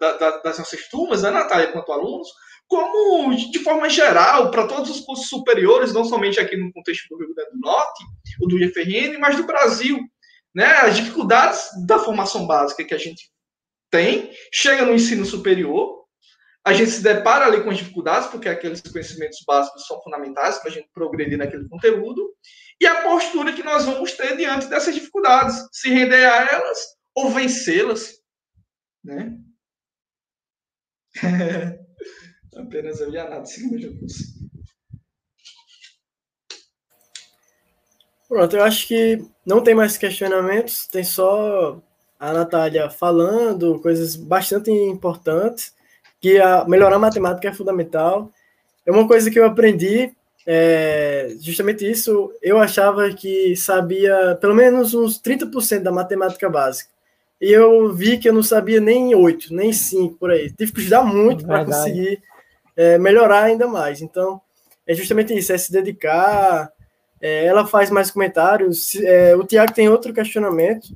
da, da, das nossas turmas, né, Natália, quanto alunos, como de forma geral, para todos os cursos superiores, não somente aqui no contexto do Rio Grande do Norte, ou do IFRN, mas do Brasil. Né? As dificuldades da formação básica que a gente tem, chega no ensino superior, a gente se depara ali com as dificuldades, porque aqueles conhecimentos básicos são fundamentais para a gente progredir naquele conteúdo, e a postura que nós vamos ter diante dessas dificuldades, se render a elas ou vencê-las, né? Apenas eu e a Nath seguimos curso. Pronto, eu acho que não tem mais questionamentos, tem só a Natália falando coisas bastante importantes, que a, melhorar a matemática é fundamental. É uma coisa que eu aprendi é, justamente isso, eu achava que sabia pelo menos uns 30% da matemática básica. E eu vi que eu não sabia nem 8, nem 5 por aí. Tive que estudar muito para conseguir é, melhorar ainda mais. Então, é justamente isso, é se dedicar. É, ela faz mais comentários. É, o Tiago tem outro questionamento.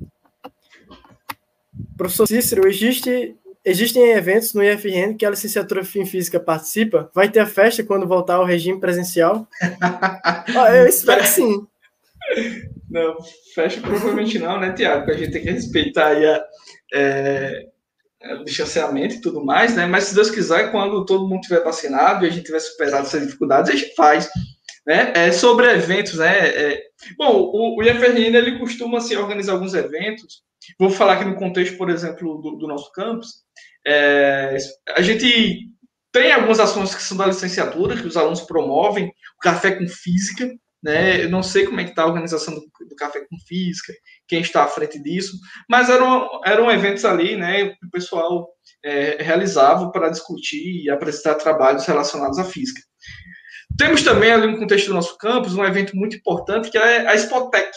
Professor Cícero, existe Existem eventos no IFRN que a licenciatura em Física participa? Vai ter a festa quando voltar ao regime presencial? ah, eu espero que sim. Não, festa provavelmente não, né, Tiago? A gente tem que respeitar aí a, é, o distanciamento e tudo mais, né? Mas se Deus quiser, quando todo mundo tiver vacinado e a gente tiver superado essas dificuldades, a gente faz. Né? É, sobre eventos, né? É, bom, o, o IFRN ele costuma assim, organizar alguns eventos. Vou falar aqui no contexto, por exemplo, do, do nosso campus. É, a gente tem algumas ações que são da licenciatura, que os alunos promovem, o Café com Física, né? Eu não sei como é que está a organização do, do, Café com Física, quem está à frente disso, mas eram, eram eventos ali, né, que o pessoal é, realizava para discutir e apresentar trabalhos relacionados à física. Temos também ali no contexto do nosso campus um evento muito importante que é a Spotec.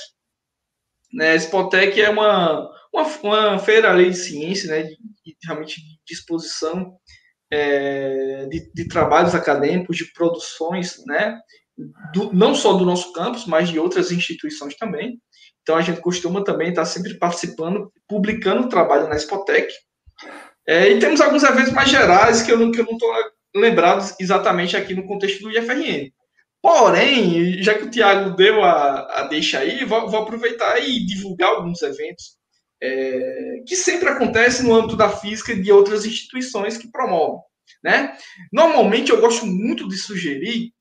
Né? A Spotec é uma, uma, uma feira ali de ciência, né, de, de, realmente de exposição é, de, de, trabalhos acadêmicos, de produções, né, do, não só do nosso campus, mas de outras instituições também. Então a gente costuma também estar sempre participando, publicando trabalho na Spotec. É, e temos alguns eventos mais gerais que eu não estou lembrado exatamente aqui no contexto do IFRN. Porém, já que o Tiago deu a, a deixa aí, vou, vou aproveitar e divulgar alguns eventos é, que sempre acontece no âmbito da física e de outras instituições que promovem. Né? Normalmente eu gosto muito de sugerir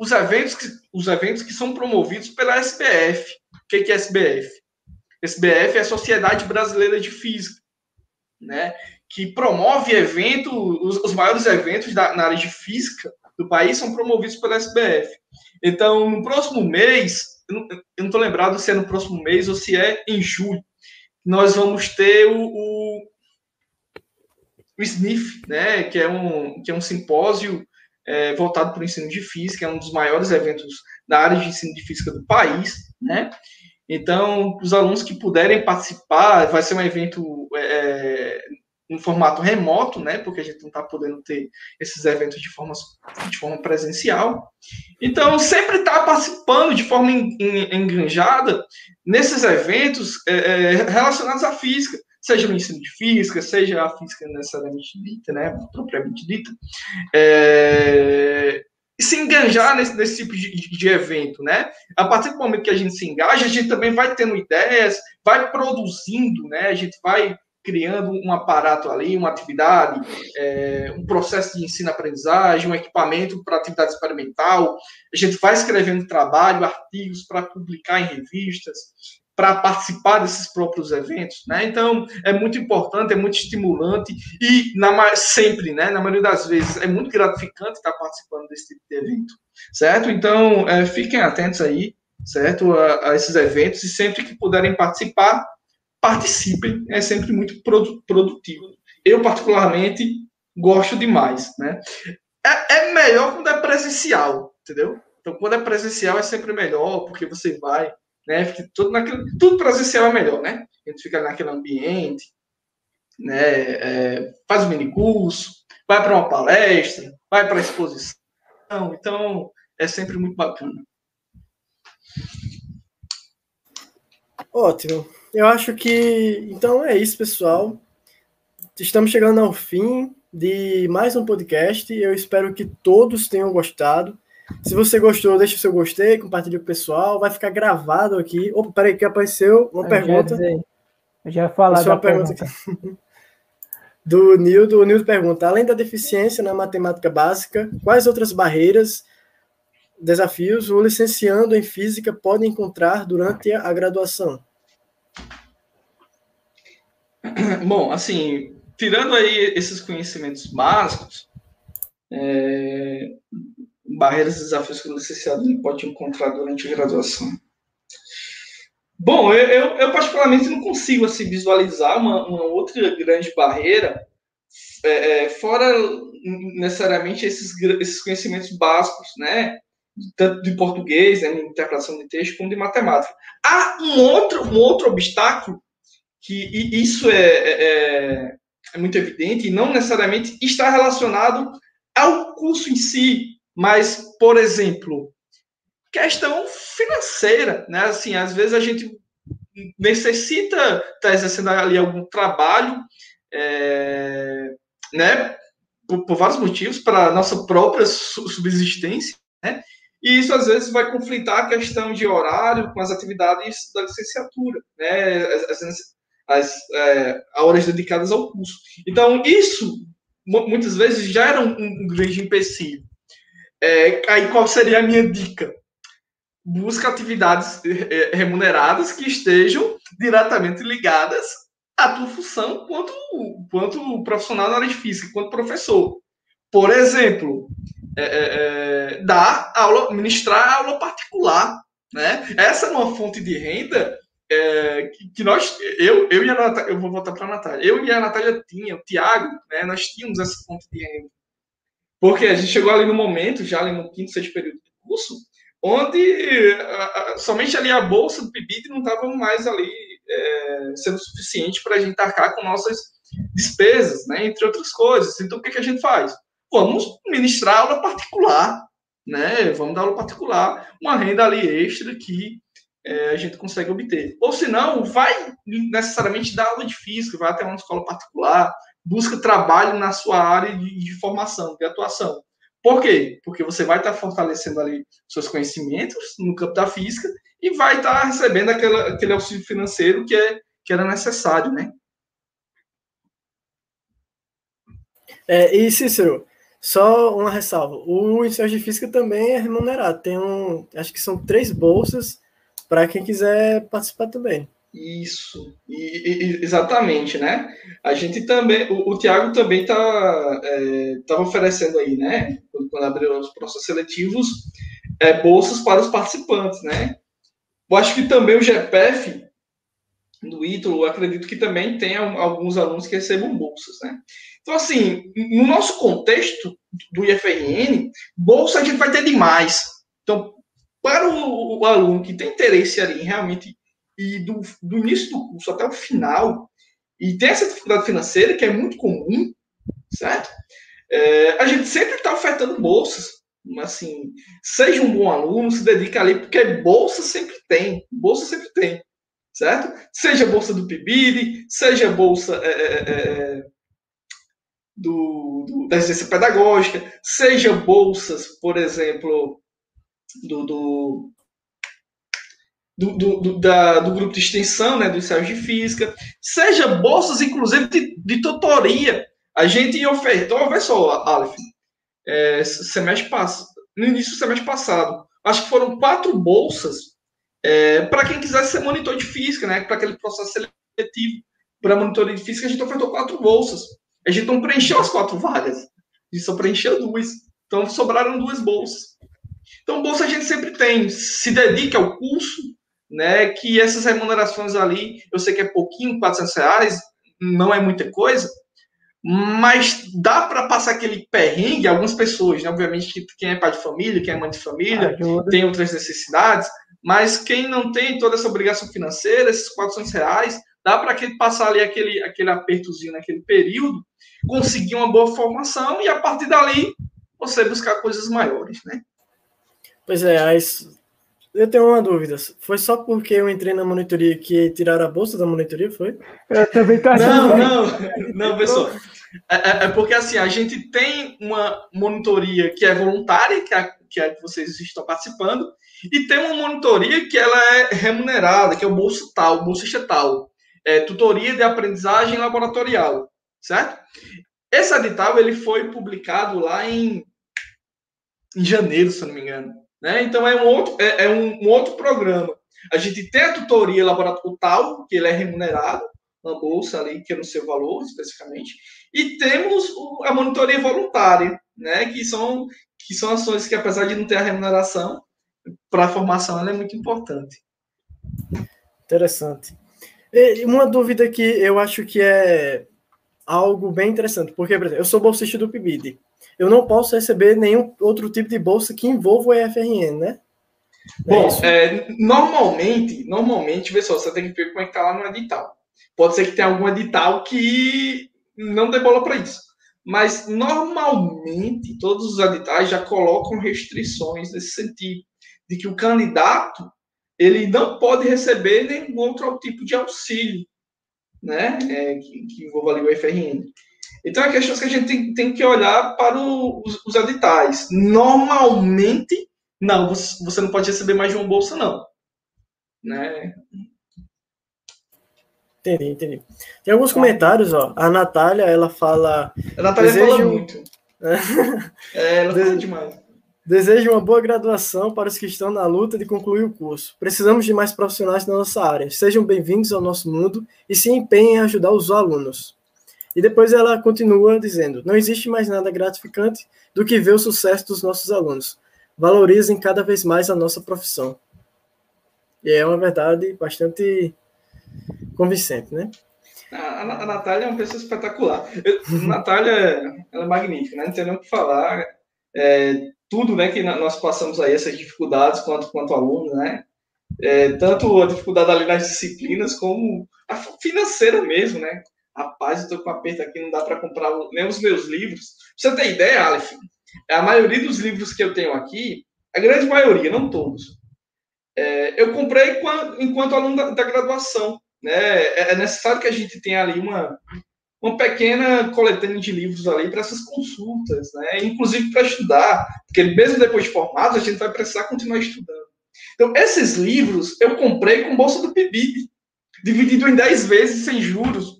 os eventos que, os eventos que são promovidos pela SBF. O que, é SBF? SBF é a Sociedade Brasileira de Física, né? que promove eventos, os, os, maiores eventos da, na área de física do país são promovidos pela SBF. Então, no próximo mês, eu não estou lembrado se é no próximo mês ou se é em julho, nós vamos ter o, o, o SNIF, né, que, é um, que é um simpósio é, voltado para o ensino de física, é um dos maiores eventos da área de ensino de física do país, né? Então, os alunos que puderem participar, vai ser um evento é, em formato remoto, né? Porque a gente não está podendo ter esses eventos de forma, de forma presencial. Então, sempre está participando de forma enganjada nesses eventos é, é, relacionados à física, seja o ensino de física, seja a física necessariamente dita, né? Propriamente dita. É, se engajar nesse, nesse tipo de, de, evento, né? A partir do momento que a gente se engaja, a gente também vai tendo ideias, vai produzindo, né? A gente vai criando um aparato ali, uma atividade, é, um processo de ensino-aprendizagem, um equipamento para atividade experimental. A gente vai escrevendo trabalho, artigos para publicar em revistas, para participar desses próprios eventos, né? Então é muito importante, é muito estimulante e na, sempre, né? Na maioria das vezes é muito gratificante estar participando desse tipo de evento, certo? Então é, fiquem atentos aí, certo, a, a esses eventos e sempre que puderem participar participem, é sempre muito produtivo. Eu, particularmente, gosto demais, né? É, é melhor quando é presencial, entendeu? Então, quando é presencial é sempre melhor, porque você vai, né? Tudo, naquele, tudo presencial é melhor, né? A gente fica naquele ambiente, né? É, faz um mini curso, vai para uma palestra, vai para exposição. Então, é sempre muito bacana. Ótimo. Eu acho que. Então é isso, pessoal. Estamos chegando ao fim de mais um podcast. Eu espero que todos tenham gostado. Se você gostou, deixa o seu gostei, compartilhe com o pessoal. Vai ficar gravado aqui. Opa, peraí, que apareceu uma eu pergunta. Já eu já ia falar da pergunta. pergunta. Do Nildo. O Nildo pergunta: além da deficiência na matemática básica, quais outras barreiras, desafios o licenciando em física pode encontrar durante a graduação? Bom, assim, tirando aí esses conhecimentos básicos, é, barreiras e desafios que o licenciado pode encontrar durante a graduação. Bom, eu, eu, eu, particularmente não consigo assim, visualizar uma, uma outra grande barreira, é, é, fora necessariamente esses, esses conhecimentos básicos, né? Tanto de português, né, interpretação de texto, como de matemática. Há um outro, um outro obstáculo que isso é, é, é, é muito evidente e não necessariamente está relacionado ao curso em si, mas, por exemplo, questão financeira, né? Assim, às vezes a gente necessita estar tá exercendo ali algum trabalho, é, né? Por, por, vários motivos, para nossa própria subsistência, né? E isso às vezes vai conflitar a questão de horário com as atividades da licenciatura, né? As, as, é, horas dedicadas ao curso. Então, isso muitas vezes já era um, um grande empecilho. É, aí, qual seria a minha dica? Busca atividades é, remuneradas que estejam diretamente ligadas à tua função quanto, quanto profissional na área de física, quanto professor. Por exemplo, é, é, é dar aula, ministrar aula particular. Né? Essa é uma fonte de renda é, que, nós, eu, eu e a Natália, eu vou voltar para a Natália, eu e a Natália tinha, o Tiago, né, nós tínhamos essa fonte de renda. Porque a gente chegou ali no momento, já ali no quinto, sexto período do curso, onde a, a, somente ali a bolsa do PIBID não estava mais ali é, sendo suficiente para a gente arcar com nossas despesas, né, entre outras coisas. Então, o que, que a gente faz? Vamos ministrar aula particular, né? Vamos dar aula particular, uma renda ali extra que é, a gente consegue obter. Ou se não, vai necessariamente dar aula de física, vai até uma escola particular, busca trabalho na sua área de, de formação, de atuação. Por quê? Porque você vai estar fortalecendo ali seus conhecimentos no campo da física e vai estar recebendo aquele, aquele auxílio financeiro que, é, que era necessário, né? É, e Cícero, Só uma ressalva: o ensino de física também é remunerado. Tem um, acho que são três bolsas para quem quiser participar também. Isso, e, e, exatamente, né? A gente também, o, o Tiago também está é, tá oferecendo aí, né? Quando abriu os processos seletivos, é, bolsas para os participantes, né? Eu acho que também o GPF do Ítalo, acredito que também tem alguns alunos que recebam bolsas, né? Então, assim, no nosso contexto do IFRN, bolsa a gente vai ter demais. Então, para o, o aluno que tem interesse ali realmente e do, do início do curso até o final, e tem essa dificuldade financeira, que é muito comum, certo? É, a gente sempre está ofertando bolsas. Assim, seja um bom aluno, se dedica ali, porque bolsa sempre tem. Bolsa sempre tem, certo? Seja bolsa do PIBID, seja bolsa é, é, é, é do, do, da assistência pedagógica, seja bolsas, por exemplo, do, do do, do, da, do grupo de extensão, né, do ensaio de física, seja bolsas, inclusive, de, de tutoria. A gente ofertou, olha só, Aleph, é, semestre passado, no início do semestre passado, acho que foram quatro bolsas é, para quem quisesse ser monitor de física, né, para aquele processo seletivo para monitoria de física, a gente ofertou quatro bolsas. A gente não preencheu as quatro vagas, a gente só preencheu duas. Então sobraram duas bolsas. Então, bolsa a gente sempre tem. Se dedique ao curso, né? Que essas remunerações ali, eu sei que é pouquinho, 400 reais, não é muita coisa, mas dá para passar aquele perrengue, algumas pessoas, né? Obviamente que quem é pai de família, quem é mãe de família, Ajuda. tem outras necessidades, mas quem não tem toda essa obrigação financeira, esses 400 reais, dá para passar ali aquele, aquele apertozinho naquele período, conseguir uma boa formação e a partir dali você buscar coisas maiores, né? Pois é, as, eu tenho uma dúvida. Foi só porque eu entrei na monitoria que tiraram a bolsa da monitoria, foi? Eu também tá Não, não, não, pessoal. É, é, é, porque assim, a gente tem uma monitoria que é voluntária, que é, que é que vocês estão participando, e tem uma monitoria que ela é remunerada, que é o bolso tal, bolsista tal. É, tutoria de aprendizagem laboratorial, certo? Esse edital ele foi publicado lá em, em janeiro, se não me engano. Né? Então é um outro, é, é um, outro programa. A gente tem a tutoria laboratorial que ele é remunerado, na bolsa ali, que é no seu valor especificamente, e temos a monitoria voluntária, né? que, são, que são ações que, apesar de não ter a remuneração, para a formação ela é muito importante. Interessante. E uma dúvida que eu acho que é algo bem interessante, porque, por exemplo, eu sou bolsista do PIBID eu não posso receber nenhum outro tipo de bolsa que envolva o EFRN, né? É Bom, é, normalmente, normalmente, pessoal, você tem que ver como é que tá lá no edital. Pode ser que tenha algum edital que não dê bola para isso. Mas normalmente todos os editais já colocam restrições nesse sentido, de que o candidato ele não pode receber nenhum outro tipo de auxílio, né, é, que, que envolva ali o FRN. Então, é questões que a gente tem, tem que olhar para o, os, os, editais. Normalmente, não, você, não pode receber mais de uma bolsa, não. Né? Entendi, entendi. Tem alguns comentários, ó. A Natália, ela fala. A Natália desejo... fala muito. é, ela fala demais. Desejo uma boa graduação para os que estão na luta de concluir o curso. Precisamos de mais profissionais na nossa área. Sejam bem-vindos ao nosso mundo e se empenhem em ajudar os alunos. E depois ela continua dizendo: Não existe mais nada gratificante do que ver o sucesso dos nossos alunos. Valorizem cada vez mais a nossa profissão. E é uma verdade bastante convincente, né? A, a, Natália é uma pessoa espetacular. Eu, Natália ela é magnífica, né? não tem nem o que falar. É, tudo né, que nós passamos aí, essas dificuldades quanto, quanto aluno, né? É, tanto a dificuldade ali nas disciplinas, como a financeira mesmo, né? Rapaz, eu tô com aperto aqui, não dá para comprar nem os meus livros. Pra você ter ideia, Aleph, a maioria dos livros que eu tenho aqui, a grande maioria, não todos, é, eu comprei enquanto, enquanto aluno da, da, graduação. Né? É, é necessário que a gente tenha ali uma, uma pequena coletânea de livros ali para essas consultas, né? inclusive para estudar, porque mesmo depois de formado, a gente vai precisar continuar estudando. Então, esses livros eu comprei com bolsa do PIBID, dividido em 10 vezes sem juros,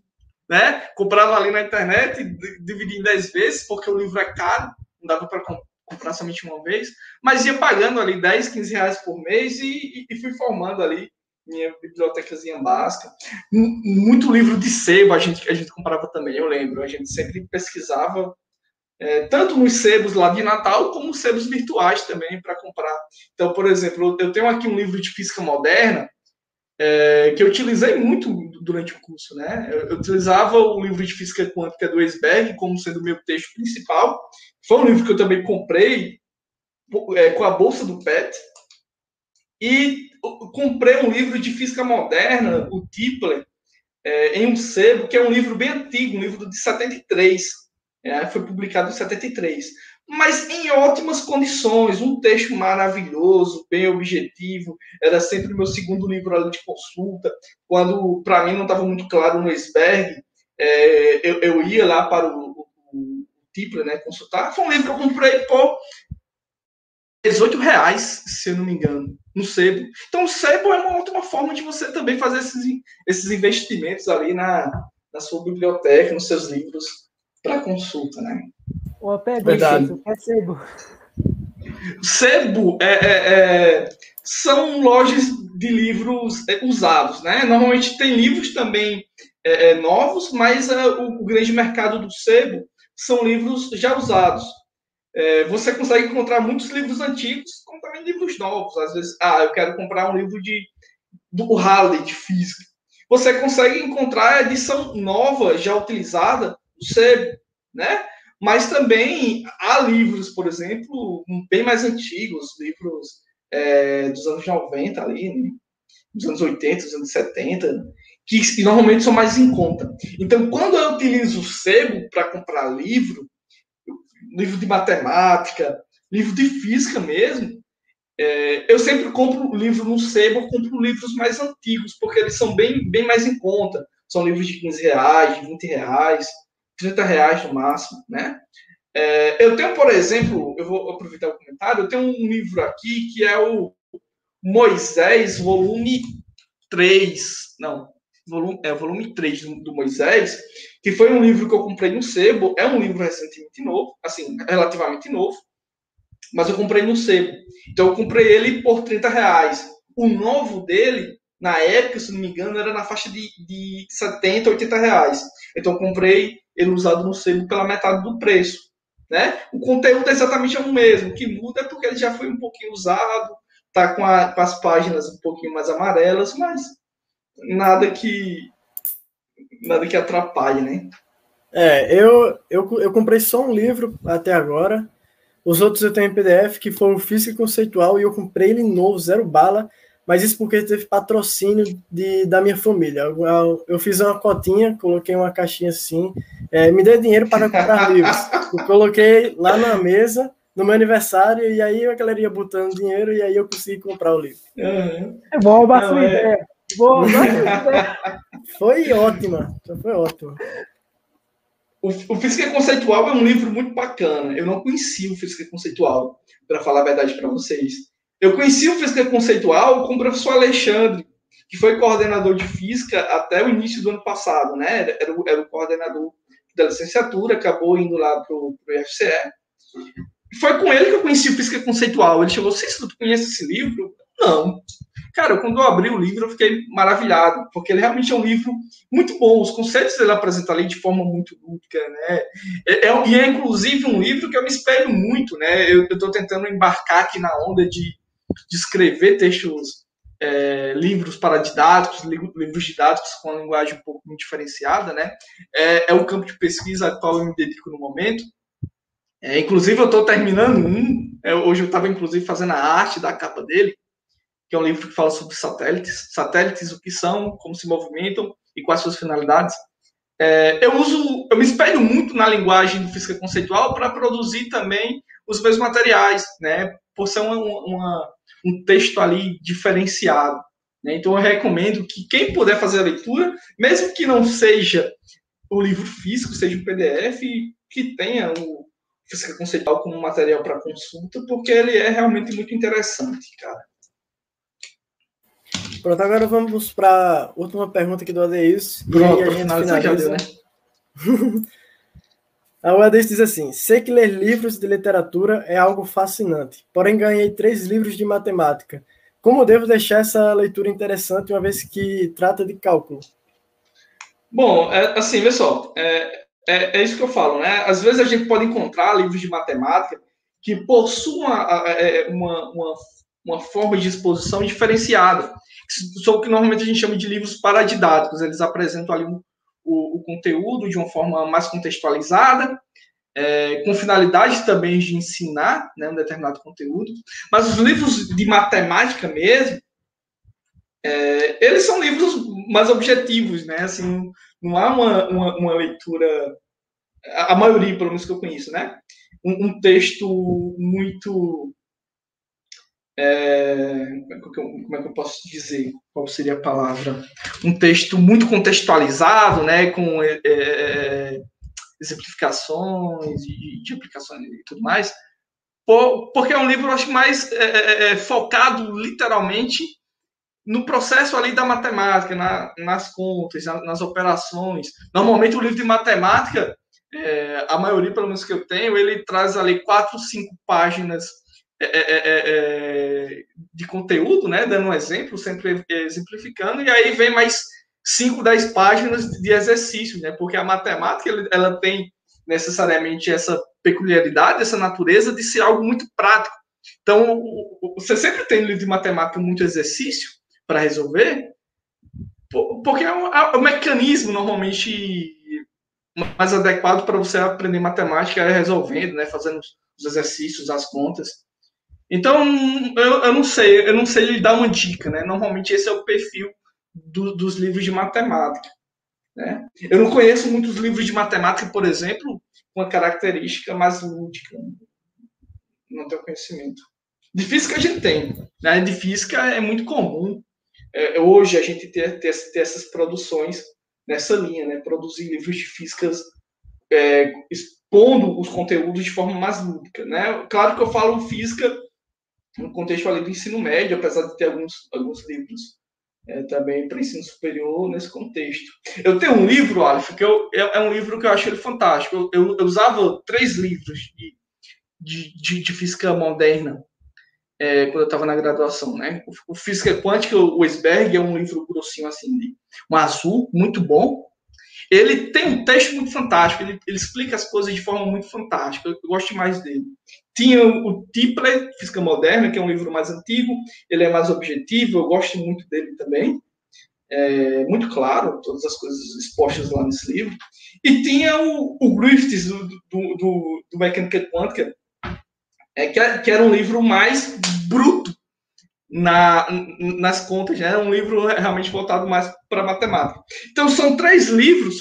né? Comprava ali na internet, dividi em 10 vezes, porque o livro é caro, não dava para comprar somente uma vez, mas ia pagando ali 10, 15 reais por mês e, e, e fui formando ali minha bibliotecazinha básica. Muito livro de sebo a gente, a gente comprava também, eu lembro. A gente sempre pesquisava, é, tanto nos sebos lá de Natal, como sebos virtuais também para comprar. Então, por exemplo, eu tenho aqui um livro de física moderna, é, que eu utilizei muito durante o curso, né? Eu, eu, utilizava o livro de física quântica do Esberg como sendo o meu texto principal. Foi um livro que eu também comprei é, com a bolsa do PET. E comprei um livro de física moderna, o Tipler, é, em um sebo, que é um livro bem antigo, um livro de 73. É, foi publicado em 73 mas em ótimas condições, um texto maravilhoso, bem objetivo. Era sempre o meu segundo livro ali de consulta. Quando para mim não estava muito claro no iceberg, é, eu, eu, ia lá para o, o, o né, consultar. Foi um livro que eu comprei por 18 reais, se eu não me engano, no sebo. Então, o sebo é uma ótima forma de você também fazer esses, esses investimentos ali na, na sua biblioteca, nos seus livros para consulta, né? Ô, pega Verdade. Isso, é sebo. Sebo é, é, é, são lojas de livros é, usados, né? Normalmente tem livros também é, é, novos, mas o, o, grande mercado do sebo são livros já usados. você consegue encontrar muitos livros antigos, como também livros novos. Às vezes, ah, eu quero comprar um livro de do Halley de física. Você consegue encontrar a edição nova, já utilizada, do sebo, né? Mas também há livros, por exemplo, bem mais antigos, livros é, dos anos 90 ali, né? dos anos 80, dos anos 70, que, que normalmente são mais em conta. Então, quando eu utilizo o sebo para comprar livro, livro de matemática, livro de física mesmo, é, eu sempre compro livro no sebo, compro livros mais antigos, porque eles são bem, bem mais em conta. São livros de 15 reais, de 20 reais. 30 reais no máximo, né? É, eu tenho, por exemplo, eu vou aproveitar o comentário, eu tenho um livro aqui que é o Moisés, volume 3, não, volume, é volume 3 do, do Moisés, que foi um livro que eu comprei no sebo, é um livro recentemente novo, assim, relativamente novo, mas eu comprei no sebo. Então eu comprei ele por 30 reais. O novo dele, na época, se não me engano, era na faixa de, de 70, 80 reais. Então eu comprei ele usado no sebo pela metade do preço. Né? O conteúdo é exatamente o mesmo. O que muda é porque ele já foi um pouquinho usado, tá com, com as páginas um pouquinho mais amarelas, mas nada que nada que atrapalhe, né? É, eu, eu, eu comprei só um livro até agora. Os outros eu tenho em PDF, que foram Física Conceitual, e eu comprei ele novo, zero bala mas isso porque teve patrocínio de, da minha família. Eu, eu fiz uma cotinha, coloquei uma caixinha assim, é, me dê dinheiro para comprar livros. Eu coloquei lá na mesa, no meu aniversário, e aí a galera ia botando dinheiro, e aí eu consegui comprar o livro. Uhum. É bom, Não, é... Boa, Foi ótima, foi ótimo. O, o Física Conceitual é um livro muito bacana. Eu não conhecia o Física Conceitual, para falar a verdade para vocês. Eu conheci o física conceitual com o professor Alexandre, que foi coordenador de física até o início do ano passado, né? Era, o, era o coordenador da licenciatura, acabou indo lá para o IFCE. Foi com ele que eu conheci o física conceitual. Ele chegou, Cícero, tu conhece esse livro? Não. Cara, quando eu abri o livro, eu fiquei maravilhado, porque ele realmente é um livro muito bom. Os conceitos ele apresenta ali de forma muito lúdica, né? É, é, e é, inclusive, um livro que eu me espelho muito, né? Eu estou tentando embarcar aqui na onda de de escrever textos, é, livros para didáticos, livros didáticos com uma linguagem um pouco diferenciada, né? É, é o campo de pesquisa a qual eu me dedico no momento. É, inclusive, eu estou terminando um. É, hoje eu estava, inclusive, fazendo a arte da capa dele, que é um livro que fala sobre satélites. Satélites, o que são, como se movimentam e quais suas finalidades. É, eu uso, eu me espelho muito na linguagem do física conceitual para produzir também os meus materiais, né? Por ser uma, uma, um texto ali diferenciado. Né? Então eu recomendo que quem puder fazer a leitura, mesmo que não seja o livro físico, seja o PDF, que tenha o física conceitual como material para consulta, porque ele é realmente muito interessante, cara. Pronto, agora vamos para a última pergunta aqui do Adeus. Pronto, e a gente finaliza. Deu, né? A Uedes diz assim: sei que ler livros de literatura é algo fascinante, porém ganhei três livros de matemática. Como devo deixar essa leitura interessante, uma vez que trata de cálculo? Bom, é, assim, pessoal, é, é, é, isso que eu falo, né? Às vezes a gente pode encontrar livros de matemática que possuem uma, é, uma, uma, uma forma de exposição diferenciada, são o que normalmente a gente chama de livros paradidáticos. Eles apresentam ali o, o, o conteúdo de uma forma mais contextualizada, é, com finalidade também de ensinar né, um determinado conteúdo. Mas os livros de matemática mesmo, é, eles são livros mais objetivos, né? Assim, não há uma, uma, uma leitura, a maioria, pelo menos que eu conheço, né? Um, um texto muito. É, como é que eu posso dizer? Qual seria a palavra? Um texto muito contextualizado, né? Com é, é exemplificações de, de, aplicações e tudo mais, por, porque é um livro, acho mais é, é, é, focado literalmente no processo ali da matemática, na, nas contas, na, nas operações. Normalmente o livro de matemática, é, a maioria, pelo menos que eu tenho, ele traz ali quatro, cinco páginas é, é, é, de conteúdo, né, dando um exemplo, sempre exemplificando, e aí vem mais 5, 10 páginas de exercício, né? Porque a matemática ela tem necessariamente essa peculiaridade, essa natureza de ser algo muito prático. Então, você sempre tem de matemática muito exercício para resolver, porque é um, é um, mecanismo normalmente mais adequado para você aprender matemática é resolvendo, né? Fazendo os exercícios, as contas. Então, eu, eu não sei, eu não sei lhe dar uma dica, né? Normalmente esse é o perfil do, dos livros de matemática. Né? Eu não conheço muitos livros de matemática, por exemplo, com a característica mais lúdica. Não tenho conhecimento. De física a gente tem. Né? De física é muito comum é, hoje a gente ter, ter, ter, essas produções nessa linha, né? produzir livros de físicas é, expondo os conteúdos de forma mais lúdica. Né? Claro que eu falo física no contexto ali do ensino médio, apesar de ter alguns, alguns livros é, também para ensino superior nesse contexto. Eu tenho um livro, Aleph, que eu, é, é, um livro que eu acho ele fantástico. Eu, eu, eu usava três livros de, de, de, de física moderna é, quando eu estava na graduação, né? O, o Física Quântica, o Esberg, é um livro grossinho assim, um azul, muito bom. Ele tem um texto muito fantástico, ele, ele explica as coisas de forma muito fantástica, eu, eu gosto mais dele. Tinha o Tipler, Física Moderna, que é um livro mais antigo, ele é mais objetivo, eu gosto muito dele também. É, muito claro, todas as coisas expostas lá nesse livro. E tinha o, o Griffiths, do, do, do, do Mecânica Quântica, é, que, que, era um livro mais bruto na, nas contas, né? Era um livro realmente voltado mais para matemática. Então, são três livros,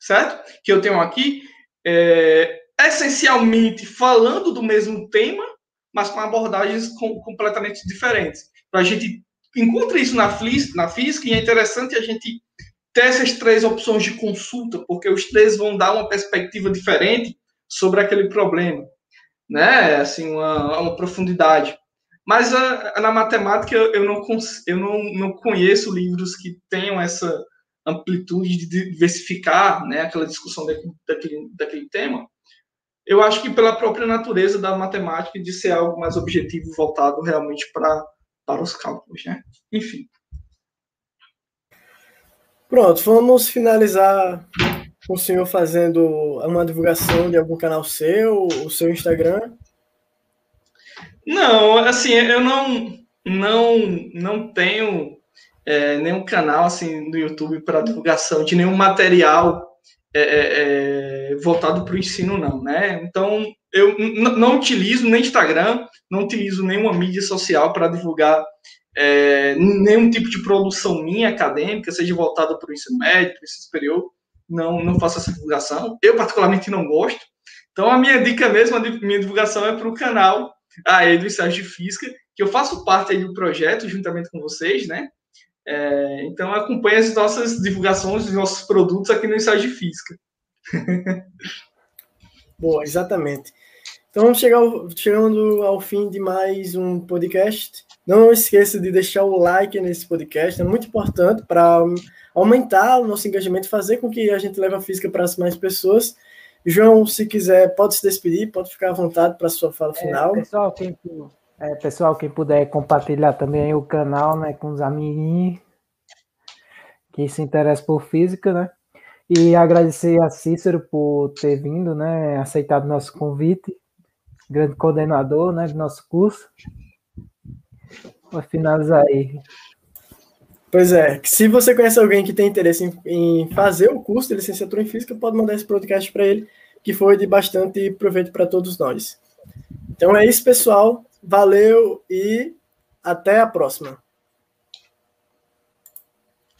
certo? Que eu tenho aqui. É, essencialmente falando do mesmo tema, mas com abordagens com, completamente diferentes. Então, a gente encontra isso na, na física e é interessante a gente ter essas três opções de consulta, porque os três vão dar uma perspectiva diferente sobre aquele problema, né? Assim, uma, uma profundidade. Mas a, a, na matemática eu não, eu não, não conheço livros que tenham essa amplitude de diversificar né, aquela discussão daquele, daquele, daquele tema eu acho que pela própria natureza da matemática de ser algo mais objetivo, voltado realmente para para os cálculos, né? Enfim. Pronto, vamos finalizar com o senhor fazendo uma divulgação de algum canal seu, o seu Instagram. Não, assim, eu não não não tenho é, nenhum canal assim no YouTube para divulgação de nenhum material é, é, é, voltado para o ensino, não, né? Então, eu não utilizo nem Instagram, não utilizo nenhuma mídia social para divulgar é, nenhum tipo de produção minha acadêmica, seja voltada para o ensino médio, para o ensino superior, não, não faço essa divulgação. Eu, particularmente, não gosto. Então, a minha dica mesmo, a minha divulgação é para o canal aí do Estágio de Física, que eu faço parte aí do projeto, juntamente com vocês, né? É, então acompanhe as nossas divulgações dos nossos produtos aqui no Ensaio de Física. Boa, exatamente. Então vamos chegar ao, chegando ao fim de mais um podcast. Não esqueça de deixar o like nesse podcast, é muito importante para aumentar o nosso engajamento, fazer com que a gente leve a física para as mais pessoas. João, se quiser, pode se despedir, pode ficar à vontade para a sua fala É, final. pessoal, quem, é, pessoal, quem puder compartilhar também o canal, né, com os amiguinhos que se interessam por física, né? E agradecer a Cícero por ter vindo, né, aceitado nosso convite, grande coordenador, né, do nosso curso. Vou finalizar aí. Pois é, se você conhece alguém que tem interesse em, em fazer o curso de licenciatura em física, pode mandar esse podcast para ele, que foi de bastante proveito para todos nós. Então é isso, pessoal. Valeu e até a próxima.